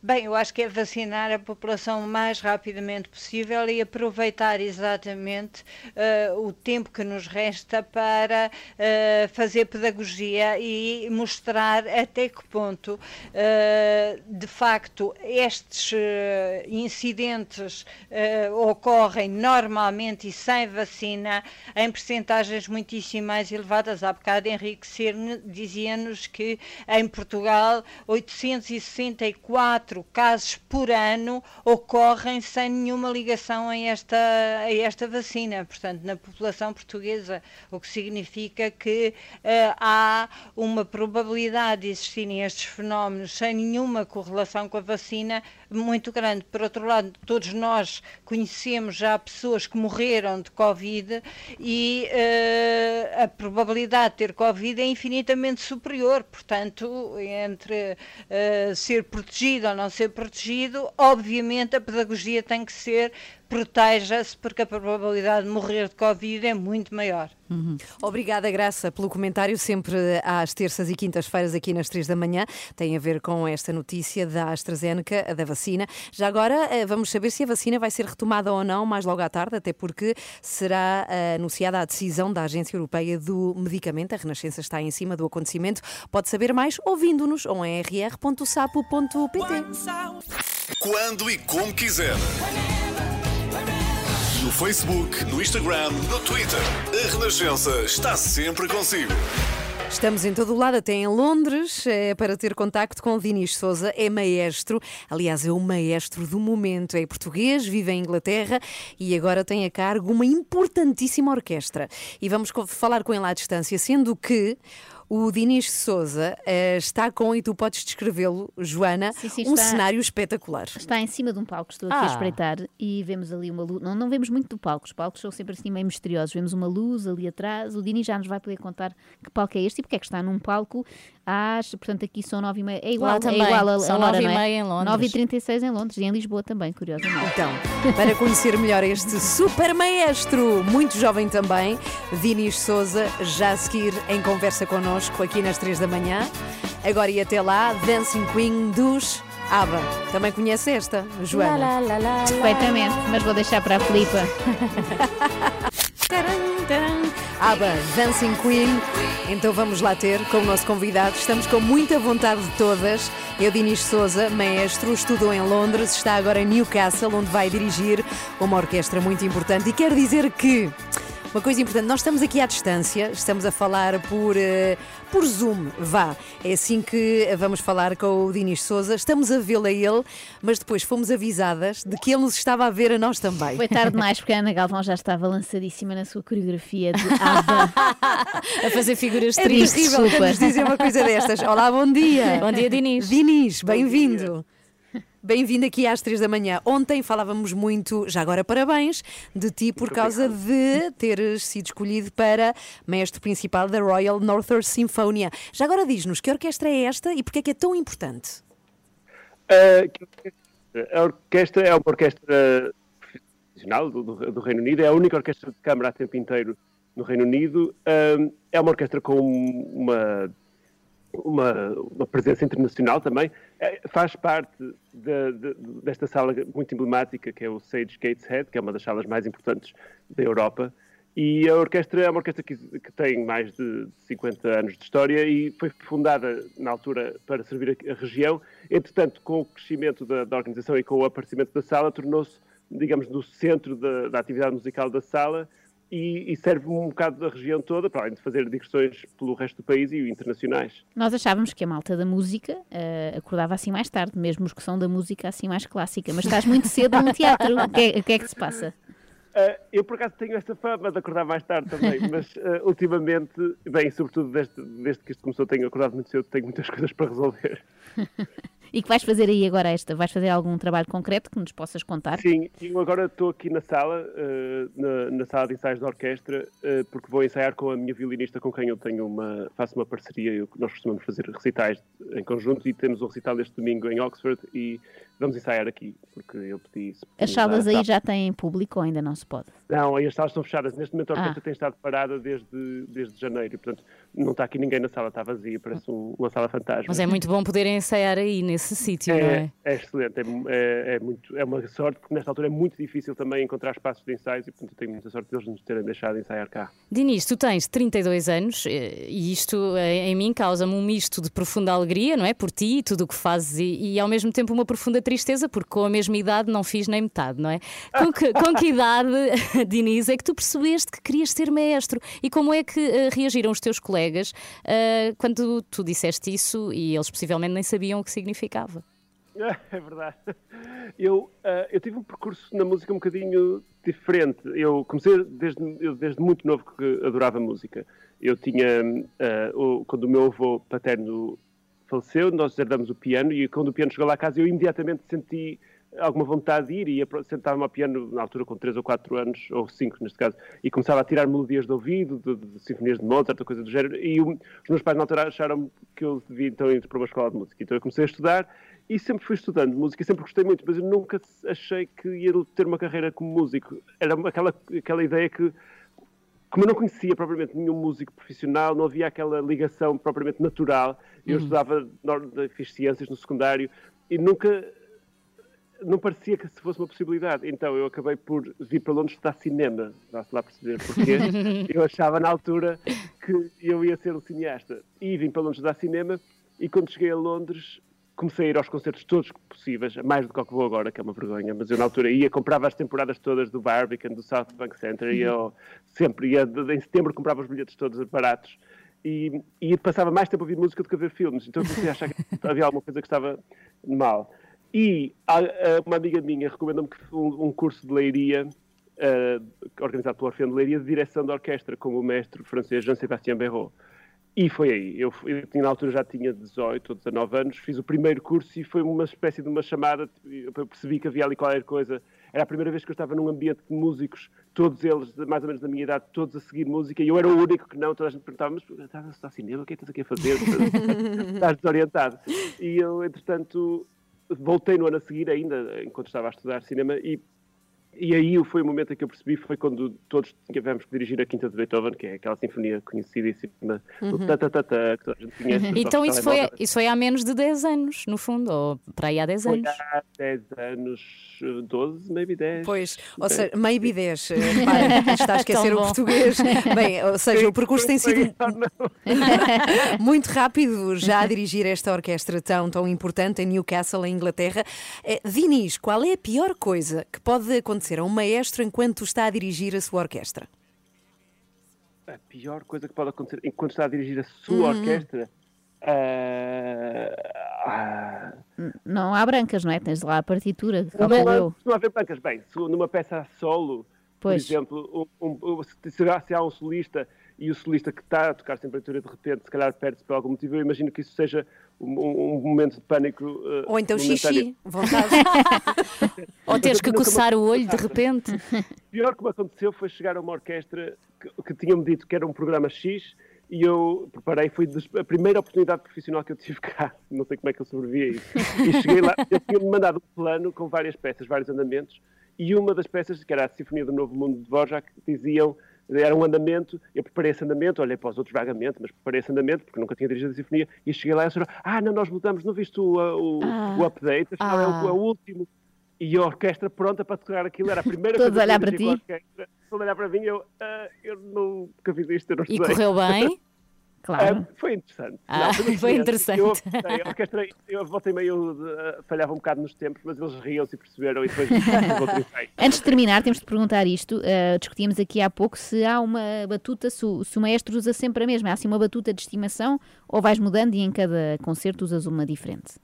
R: Bem, eu acho que é vacinar a população o mais rapidamente possível e aproveitar exatamente eh, o tempo que nos resta para eh, fazer pedagogia e mostrar até que ponto, eh, de facto, estes incidentes ocorrem normalmente e sem vacina em percentagens muitíssimo mais elevadas. Há bocado Henrique Cerne dizia-nos que em Portugal 864 casos por ano ocorrem sem nenhuma ligação a esta, a esta vacina, portanto, na população portuguesa, o que significa que eh, há uma probabilidade de existirem estes fenómenos sem nenhuma correlação com a vacina muito grande. Por outro lado, todos nós conhecemos já pessoas que morreram de Covid e eh, a probabilidade de ter Covid é infinitamente superior. Portanto, entre eh, ser protegido ou não não ser protegido, obviamente a pedagogia tem que ser proteja-se, porque a probabilidade de morrer de Covid é muito maior.
A: Uhum. Obrigada, Graça, pelo comentário, sempre às terças e quintas-feiras aqui nas três da manhã. Tem a ver com esta notícia da AstraZeneca, da vacina. Já agora eh, vamos saber se a vacina vai ser retomada ou não mais logo à tarde, até porque será eh, anunciada a decisão da Agência Europeia do Medicamento. A Renascença está em cima do acontecimento. Pode saber mais ouvindo-nos ou em rr.sapo.pt.
D: Quando e como quiser. No Facebook, no Instagram, no Twitter. A Renascença está sempre consigo.
A: Estamos em todo o lado, até em Londres, é, para ter contacto com o Dinis Souza. É maestro, aliás, é o maestro do momento. É português, vive em Inglaterra e agora tem a cargo uma importantíssima orquestra. E vamos falar com ele à distância, sendo que o Dinis Souza uh, está com, e tu podes descrevê-lo, Joana,
F: sim, sim,
A: um
F: está,
A: cenário espetacular.
F: Está em cima de um palco, estou aqui
A: Ah.
F: a espreitar e vemos ali uma luz. Não, não vemos muito do palco, os palcos são sempre assim meio misteriosos. Vemos uma luz ali atrás. O Dini já nos vai poder contar que palco é este e porque é que está num palco às. Portanto, aqui são 9 e meia. É igual, é
B: também,
F: igual a,
B: são
F: a hora,
B: nove e
F: não é?
B: meia em Londres.
F: 9 e 36 em Londres e em Lisboa também, curiosamente.
A: Então, para conhecer melhor este super maestro, muito jovem também, Dinis Souza, já a seguir em conversa connosco aqui nas 3 da manhã. Agora e até lá, Dancing Queen dos ABBA. Também conhece esta, Joana?
F: Perfeitamente, mas vou deixar para a Filipa.
A: Taran, taran. ABBA, Dancing Queen. Então vamos lá ter como nosso convidado. Estamos com muita vontade de todas. Eu, Dinis Souza, maestro, estudou em Londres, está agora em Newcastle, onde vai dirigir uma orquestra muito importante. E quero dizer que. Uma coisa importante, nós estamos aqui à distância, estamos a falar por, eh, por Zoom, vá. É assim que vamos falar com o Dinis Souza. Estamos a vê-lo a ele, mas depois fomos avisadas de que ele nos estava a ver a nós também.
F: Foi tarde demais porque a Ana Galvão já estava lançadíssima na sua coreografia de ABBA.
B: a fazer figuras
A: É
B: tristes.
A: terrível quando
B: desculpa.
A: nos dizem uma coisa destas. Olá, bom dia.
B: Bom dia, Dinis.
A: Dinis, bem-vindo. Bem-vindo aqui às três da manhã. Ontem falávamos muito, já agora parabéns, de ti por causa de teres sido escolhido para mestre principal da Royal Northern Sinfonia. Já agora diz-nos que orquestra é esta e porque é que é tão importante?
S: Orquestra? a orquestra é uma orquestra profissional do, do- Reino Unido, é a única orquestra de câmara a tempo inteiro no Reino Unido. Um, é uma orquestra com uma, uma, uma presença internacional também. É, faz parte da- de- desta sala muito emblemática que é o Sage Gateshead, que é uma das salas mais importantes da Europa. E a orquestra é uma orquestra que, que tem mais de 50 anos de história e foi fundada na altura para servir a, a região. Entretanto, com o crescimento da, da organização e com o aparecimento da sala, tornou-se, digamos, no centro da, da atividade musical da sala e, e serve um bocado da região toda, para além de fazer digressões pelo resto do país e internacionais.
F: Nós achávamos que a malta da música eh, acordava assim mais tarde, mesmo os que são da música assim mais clássica. Mas estás muito cedo num teatro. O que é, o que é que se passa?
S: Ah, eu, por acaso, tenho essa fama de acordar mais tarde também, mas ah, ultimamente, bem, sobretudo desde, desde que isto começou, tenho acordado muito cedo, tenho muitas coisas para resolver.
F: E que vais fazer aí agora esta? Vais fazer algum trabalho concreto que nos possas contar?
S: Sim, eu agora estou aqui na sala, ah, na, na sala de ensaios da orquestra, ah, porque vou ensaiar com a minha violinista com quem eu tenho uma, faço uma parceria, eu- nós costumamos fazer recitais em conjunto e temos um recital este domingo em Oxford e vamos ensaiar aqui, porque eu pedi... se
F: As salas aí já têm público ou ainda não se pode?
S: Não, aí as salas estão fechadas. Neste momento a orquestra
F: Ah.
S: tem estado parada desde, desde janeiro. Portanto, não está aqui ninguém na sala, está vazia, parece um- uma sala fantasma.
B: Mas é muito bom poder ensaiar aí nesse sítio, não é?
S: É, é excelente, é, é- é muito, é uma sorte, porque nesta altura é muito difícil também encontrar espaços de ensaios e, portanto, eu tenho muita sorte deles nos terem deixado ensaiar cá.
B: Dinis, tu tens 32 anos eh, e isto eh, em mim causa-me um misto de profunda alegria, não é? Por ti e tudo o que fazes e, e ao mesmo tempo uma profunda tristeza, porque com a mesma idade não fiz nem metade, não é? Com que, com que idade, Dinis, é que tu percebeste que querias ser maestro e como é que eh, reagiram os teus colegas eh, quando tu disseste isso e eles possivelmente nem sabiam o que significava?
S: É verdade. Eu, ah, eu tive um percurso na música um bocadinho diferente. Eu comecei desde, eu desde muito novo que adorava música. Eu tinha, ah, o- quando o meu avô paterno faleceu, nós herdamos o piano e quando o piano chegou lá à casa eu imediatamente senti alguma vontade de ir e sentava-me ao piano na altura com 3 ou 4 anos, ou 5 neste caso, e começava a tirar melodias de ouvido, de, de sinfonias de Mozart, coisa do género, e o- os meus pais na altura acharam que eu devia então ir para uma escola de música. Então eu comecei a estudar e sempre fui estudando música, sempre gostei muito, mas eu nunca achei que ia ter uma carreira como músico. Era aquela, aquela ideia que, como eu não conhecia propriamente nenhum músico profissional, não havia aquela ligação propriamente natural. Eu
T: Uhum.
S: estudava, fiz ciências no secundário e nunca não parecia que se fosse uma possibilidade. Então eu acabei por vir para Londres estudar cinema, vá-se lá perceber porquê. eu achava na altura que eu ia ser um cineasta. E vim para Londres estudar cinema e quando cheguei a Londres comecei a ir aos concertos todos possíveis, mais do que ao que vou agora, que é uma vergonha, mas eu na altura ia, comprava as temporadas todas do Barbican, do South Bank Center, ia ao- sempre, ia, em setembro comprava os bilhetes todos baratos e, e passava mais tempo a ouvir música do que a ver filmes, então eu comecei a achar que havia alguma coisa que estava mal. E a- a- uma amiga minha recomendou-me que um, um curso de leiria, eh, organizado pelo Orfeão de Leiria, de direção de orquestra, com o mestre francês Jean-Sébastien Berraud. E foi aí. Eu, eu na altura já tinha 18 ou 19 anos, fiz o primeiro curso e foi uma espécie de uma chamada. Eu percebi que havia ali qualquer coisa. Era a primeira vez que eu estava num ambiente de músicos, todos eles, mais ou menos da minha idade, todos a seguir música, e eu era o único que não. Toda a gente perguntava: Mas estás a estudar cinema? O que é que estás aqui a fazer? estás desorientado. E eu, entretanto, voltei no ano a seguir, ainda enquanto estava a estudar cinema, e e aí foi o momento em que eu percebi, foi quando todos tivemos que dirigir a Quinta de Beethoven, que é aquela sinfonia conhecidíssima do
B: Uhum.
S: tatatata, que toda a gente conhece.
B: Então isso foi, isso foi há menos de 10 anos, no fundo, ou para aí há 10
S: Foi
B: anos.
S: há 10 anos, eh, 12, maybe 10.
A: Pois, ou seja, maybe 10. eh, repara, está a esquecer o português. Bem, ou seja, o percurso tem sido muito rápido já a dirigir esta orquestra tão, tão importante em Newcastle, em Inglaterra. Eh, Dinis, qual é a pior coisa que pode acontecer a um maestro enquanto está a dirigir a sua orquestra?
S: A pior coisa que pode acontecer enquanto está a dirigir a sua
A: Uhum.
S: orquestra.
F: N- Não há brancas, não é? Tens lá a partitura,
S: Não, há- se não haver brancas, bem, se numa peça a solo,
F: Pois.
S: por exemplo, um- um- se, se há- se há um solista e o solista que está a tocar sem partitura de repente, se calhar perde-se por algum motivo, eu imagino que isso seja um, um- momento de pânico. eh,
A: Ou então xixi, vontade.
B: Ou teres que coçar o olho de repente.
S: O pior que me aconteceu foi chegar a uma orquestra que, que tinham-me dito que era um programa X e eu preparei, foi a primeira oportunidade profissional que eu tive cá. Não sei como é que eu sobrevivi a isso. E cheguei lá, eu tinha-me mandado um plano com várias peças, vários andamentos, e uma das peças, que era a Sinfonia do Novo Mundo de Dvorak, diziam, era um andamento, eu preparei esse andamento, olhei para os outros vagamente, mas preparei esse andamento, porque nunca tinha dirigido a Sinfonia, e cheguei lá e a senhora, ah, não, nós mudamos, não viste o, o,
F: Ah.
S: o update, afinal é, o,
F: Ah.
S: é o último. E a orquestra pronta para tocar aquilo, era a primeira
F: Todos
S: coisa
F: olhar
S: que eu
F: para ti?
S: orquestra. Todos a olhar para mim, eu, ah, eu não, nunca fiz isto, eu não
B: E
S: estudei.
B: correu bem?
F: Claro.
S: Ah, foi interessante.
B: Ah,
S: foi, uma
B: foi interessante.
S: Eu, gostei. a orquestra, eu voltei meio, de- falhava um bocado nos tempos, mas eles riam-se e perceberam e depois eu.
F: Antes de terminar, temos de perguntar isto. Uh, discutíamos aqui há pouco se há uma batuta, se o, se o maestro usa sempre a mesma. Há assim uma batuta de estimação ou vais mudando e em cada concerto usas uma diferente?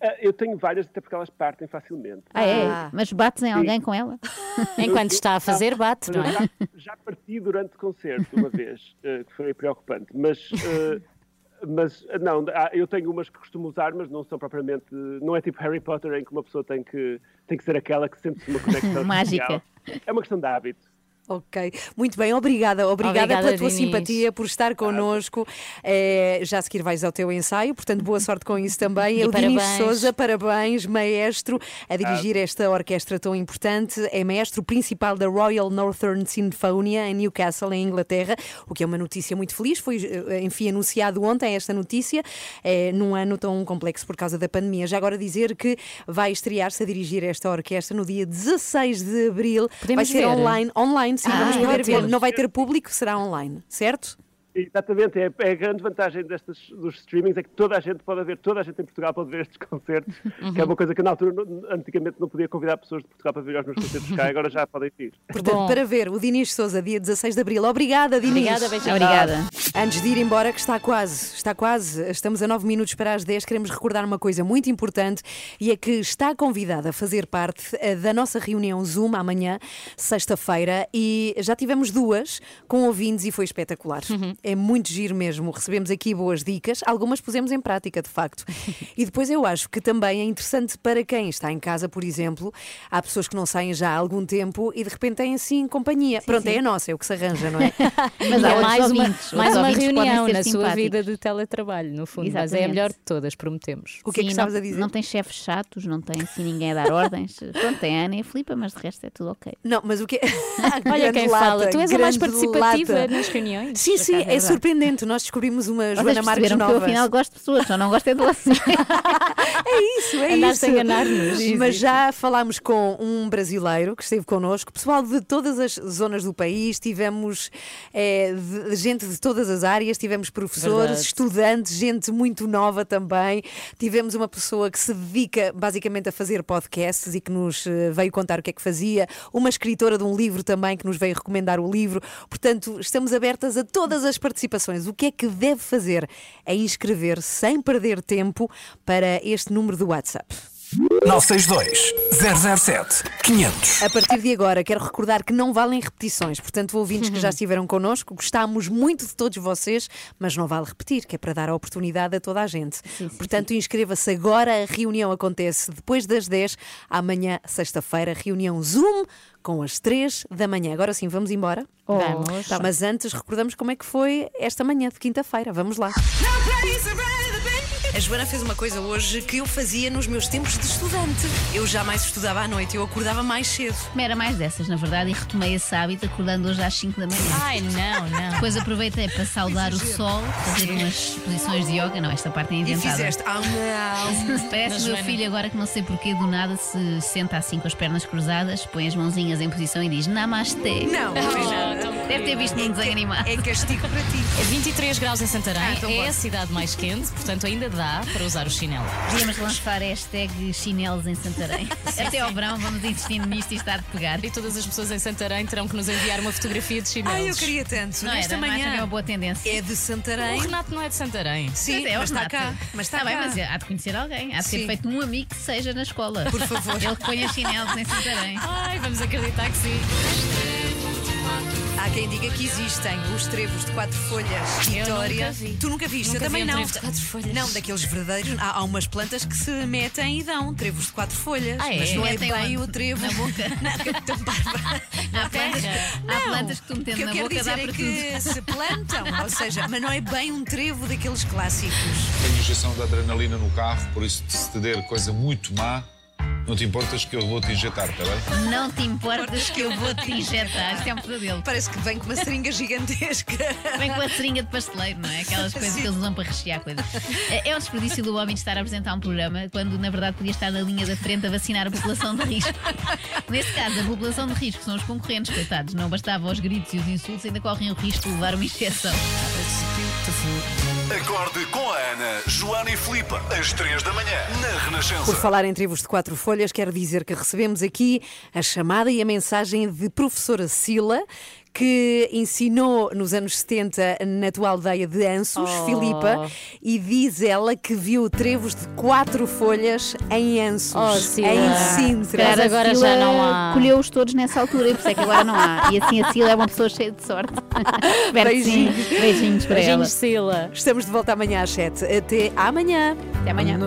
S: Ah, Eu tenho várias, até porque elas partem facilmente.
F: Ah, é? Mas bates em
S: Sim.
F: alguém com ela?
B: Enquanto está a fazer, bate, não é?
S: Já, já parti durante o concerto uma vez, eh, que foi preocupante, mas, eh, mas não, eu tenho umas que costumo usar, mas não são propriamente, não é tipo Harry Potter em que uma pessoa tem que, tem que ser aquela que sente-se uma conexão
F: Mágica.
S: É uma questão de hábito.
A: Ok, muito bem, obrigada, obrigada,
B: Obrigada,
A: pela tua
B: Dinis.
A: simpatia, por estar connosco. Eh, já a seguir vais ao teu ensaio, portanto, boa sorte com isso também.
B: E
A: Eu, Dinis. Souza, parabéns, maestro, a dirigir esta orquestra tão importante. É maestro principal da Royal Northern Sinfonia em Newcastle, em Inglaterra, o que é uma notícia muito feliz. Foi, eh, enfim, anunciado ontem esta notícia, eh, num ano tão complexo por causa da pandemia. Já agora dizer que vai estrear-se a dirigir esta orquestra no dia 16 de abril.
B: Podemos
A: vai ser
B: ver?
A: online, online, sim,
B: Ah,
A: vamos poder ver. Não vai ter público, será online, certo?
S: Exatamente, é, é a grande vantagem destas, dos streamings é que toda a gente pode ver, toda a gente em Portugal pode ver estes concertos, que é uma coisa que na altura, não- antigamente, não podia convidar pessoas de Portugal para ver os meus concertos cá, agora já podem vir.
A: Portanto,
B: Bom.
A: para ver o Dinis Souza, dia 16 de abril. Obrigada, Dinis.
B: Obrigada, beijinhos.
F: Obrigada.
A: Antes de ir embora, que está quase, está quase, estamos a 9 minutos para as 10, queremos recordar uma coisa muito importante e é que está convidada a fazer parte eh, da nossa reunião Zoom amanhã, sexta-feira, e já tivemos duas com ouvintes e foi espetacular. É muito giro mesmo. Recebemos aqui boas dicas, algumas pusemos em prática, de facto. e depois eu acho que também é interessante para quem está em casa, por exemplo. Há pessoas que não saem já há algum tempo e de repente têm assim companhia. Pronto, é a nossa, é o que se arranja, não é?
B: Mas
U: há
B: é mais uma,
U: ouvintes,
B: mais uma reunião na sua
U: simpáticos.
B: vida de teletrabalho, no fundo. Mas é a
U: Exatamente.
B: melhor de todas, prometemos.
A: O que é que
U: Sim,
A: estavas a dizer?
U: Não tem chefes chatos, não tem assim ninguém a dar ordens. Pronto, tem a Ana e a Filipa, mas de resto é tudo ok.
A: Não, mas o que
B: Olha quem fala, tu és a mais participativa
A: lata.
B: nas reuniões.
A: Sim, sim, é
B: verdade.
A: surpreendente. Nós descobrimos uma
U: Vocês
A: Joana Marques
U: que eu
A: novas.
U: afinal gosto de pessoas, só não gosto é de vocês.
A: É isso, é
B: Andaste
A: isso.
B: a enganar-nos.
A: Mas já falámos com um brasileiro que esteve connosco, pessoal de todas as zonas do país, tivemos eh, de- gente de todas as áreas, tivemos professores,
B: Verdade.
A: estudantes, gente muito nova também. Tivemos uma pessoa que se dedica basicamente a fazer podcasts e que nos eh, veio contar o que é que fazia, uma escritora de um livro também que nos veio recomendar o livro. Portanto, estamos abertas a todas as participações. O que é que deve fazer? É inscrever sem perder tempo para este número do WhatsApp.
D: 962 007 500.
A: A partir de agora, quero recordar que não valem repetições. Portanto, ouvintes que já estiveram connosco, gostámos muito de todos vocês, mas não vale repetir, que é para dar a oportunidade a toda a gente. Portanto, inscreva-se agora. A reunião acontece depois das 10, amanhã, sexta-feira, reunião Zoom com as 3 da manhã. Agora sim, vamos embora?
B: Vamos.
A: Tá, mas antes, recordamos como é que foi esta manhã de quinta-feira. Vamos lá. A Joana fez uma coisa hoje que eu fazia nos meus tempos de estudante. Eu jamais estudava à noite, eu acordava mais cedo.
F: Era mais dessas, na verdade, e retomei esse hábito acordando hoje às 5 da manhã.
B: Ai, não, não.
F: Depois aproveitei para saudar o sol, fazer umas posições de yoga. Não, esta parte é
A: E
F: inventada.
A: fizeste. Ah, não.
F: Parece o meu
B: Joana.
F: filho agora que não sei porquê do nada se senta assim com as pernas cruzadas, põe as mãozinhas em posição e diz Namastê.
A: Não,
F: Deve ter visto num desenho animado.
A: É castigo para ti.
B: É 23 graus em Santarém,
A: Ah, então
B: é
A: bora.
B: a cidade mais quente, portanto ainda dá para usar o chinelo.
F: Podíamos lançar a hashtag chinelos em Santarém. Até ao verão vamos insistindo nisto e está de pegar.
B: E todas as pessoas em Santarém terão que nos enviar uma fotografia de chinelos.
A: Ai, eu queria tanto.
F: Não
A: Nesta
F: era, não acha que é
A: manhã
F: uma boa tendência.
A: é de Santarém.
B: O Renato não é de Santarém.
A: Sim,
F: é, o
A: mas está
F: Renato.
A: cá. Mas está
F: Está bem,
A: cá.
F: mas há de conhecer alguém. Há de ter
A: Sim.
F: feito um amigo que seja na escola.
A: Por favor.
F: Ele que ponha chinelos em Santarém.
B: Ai, vamos acreditar que sim.
A: Há quem diga que existem os trevos de quatro folhas.
B: Eu
A: Vitória.
B: nunca vi.
A: Tu nunca viste?
B: Nunca
A: eu também
B: vi um
A: não.
B: trevo de quatro folhas.
A: Não, daqueles verdadeiros. Há, há umas plantas que se metem e dão trevos de quatro folhas.
B: Ah, é?
A: Mas não é
F: Metem
A: bem
F: onde?
A: o trevo.
F: Na boca?
A: Parva.
F: Há plantas, há
A: Não,
F: plantas que tu
A: O
F: metendo
A: que eu
F: na
A: quero
F: boca
A: dizer
F: dá
A: é
F: para
A: que se plantam, ou seja, mas não é bem um trevo daqueles clássicos.
I: Tenho injeção de adrenalina no carro, por isso se te der coisa muito má, não te importas que eu vou te injetar, está bem?
F: Não te importas que eu vou te injetar. Isto é um pesadelo.
A: Parece que vem com uma seringa gigantesca.
F: Vem com a seringa de pasteleiro, não é? Aquelas coisas que eles usam para rechear coisas. É é um desperdício do homem de estar a apresentar um programa quando, na verdade, podia estar na linha da frente a vacinar a população de risco. Neste caso, a população de risco são os concorrentes, coitados. Não bastava os gritos e os insultos, ainda correm o risco de levar uma injeção.
D: Acorde com a Ana, Joana e Filipe, às 3 da manhã, na Renascença.
A: Por falar em trevos de quatro folhas, quero dizer que recebemos aqui a chamada e a mensagem de professora Sila, que ensinou nos anos 70 na tua aldeia de Ansos,
B: Oh.
A: Filipa, e diz ela que viu trevos de quatro folhas em Ansos,
B: Oh, Sila.
A: em Sintra.
U: a
B: agora já não há.
U: colheu-os todos nessa altura e por isso é que agora não há. E assim a Sila é uma pessoa cheia de sorte. Espero que sim.
A: Beijinhos.
U: Beijinhos para ela.
B: Beijinhos, Sila.
A: Estamos de volta amanhã às 7. Até amanhã.
U: Até amanhã.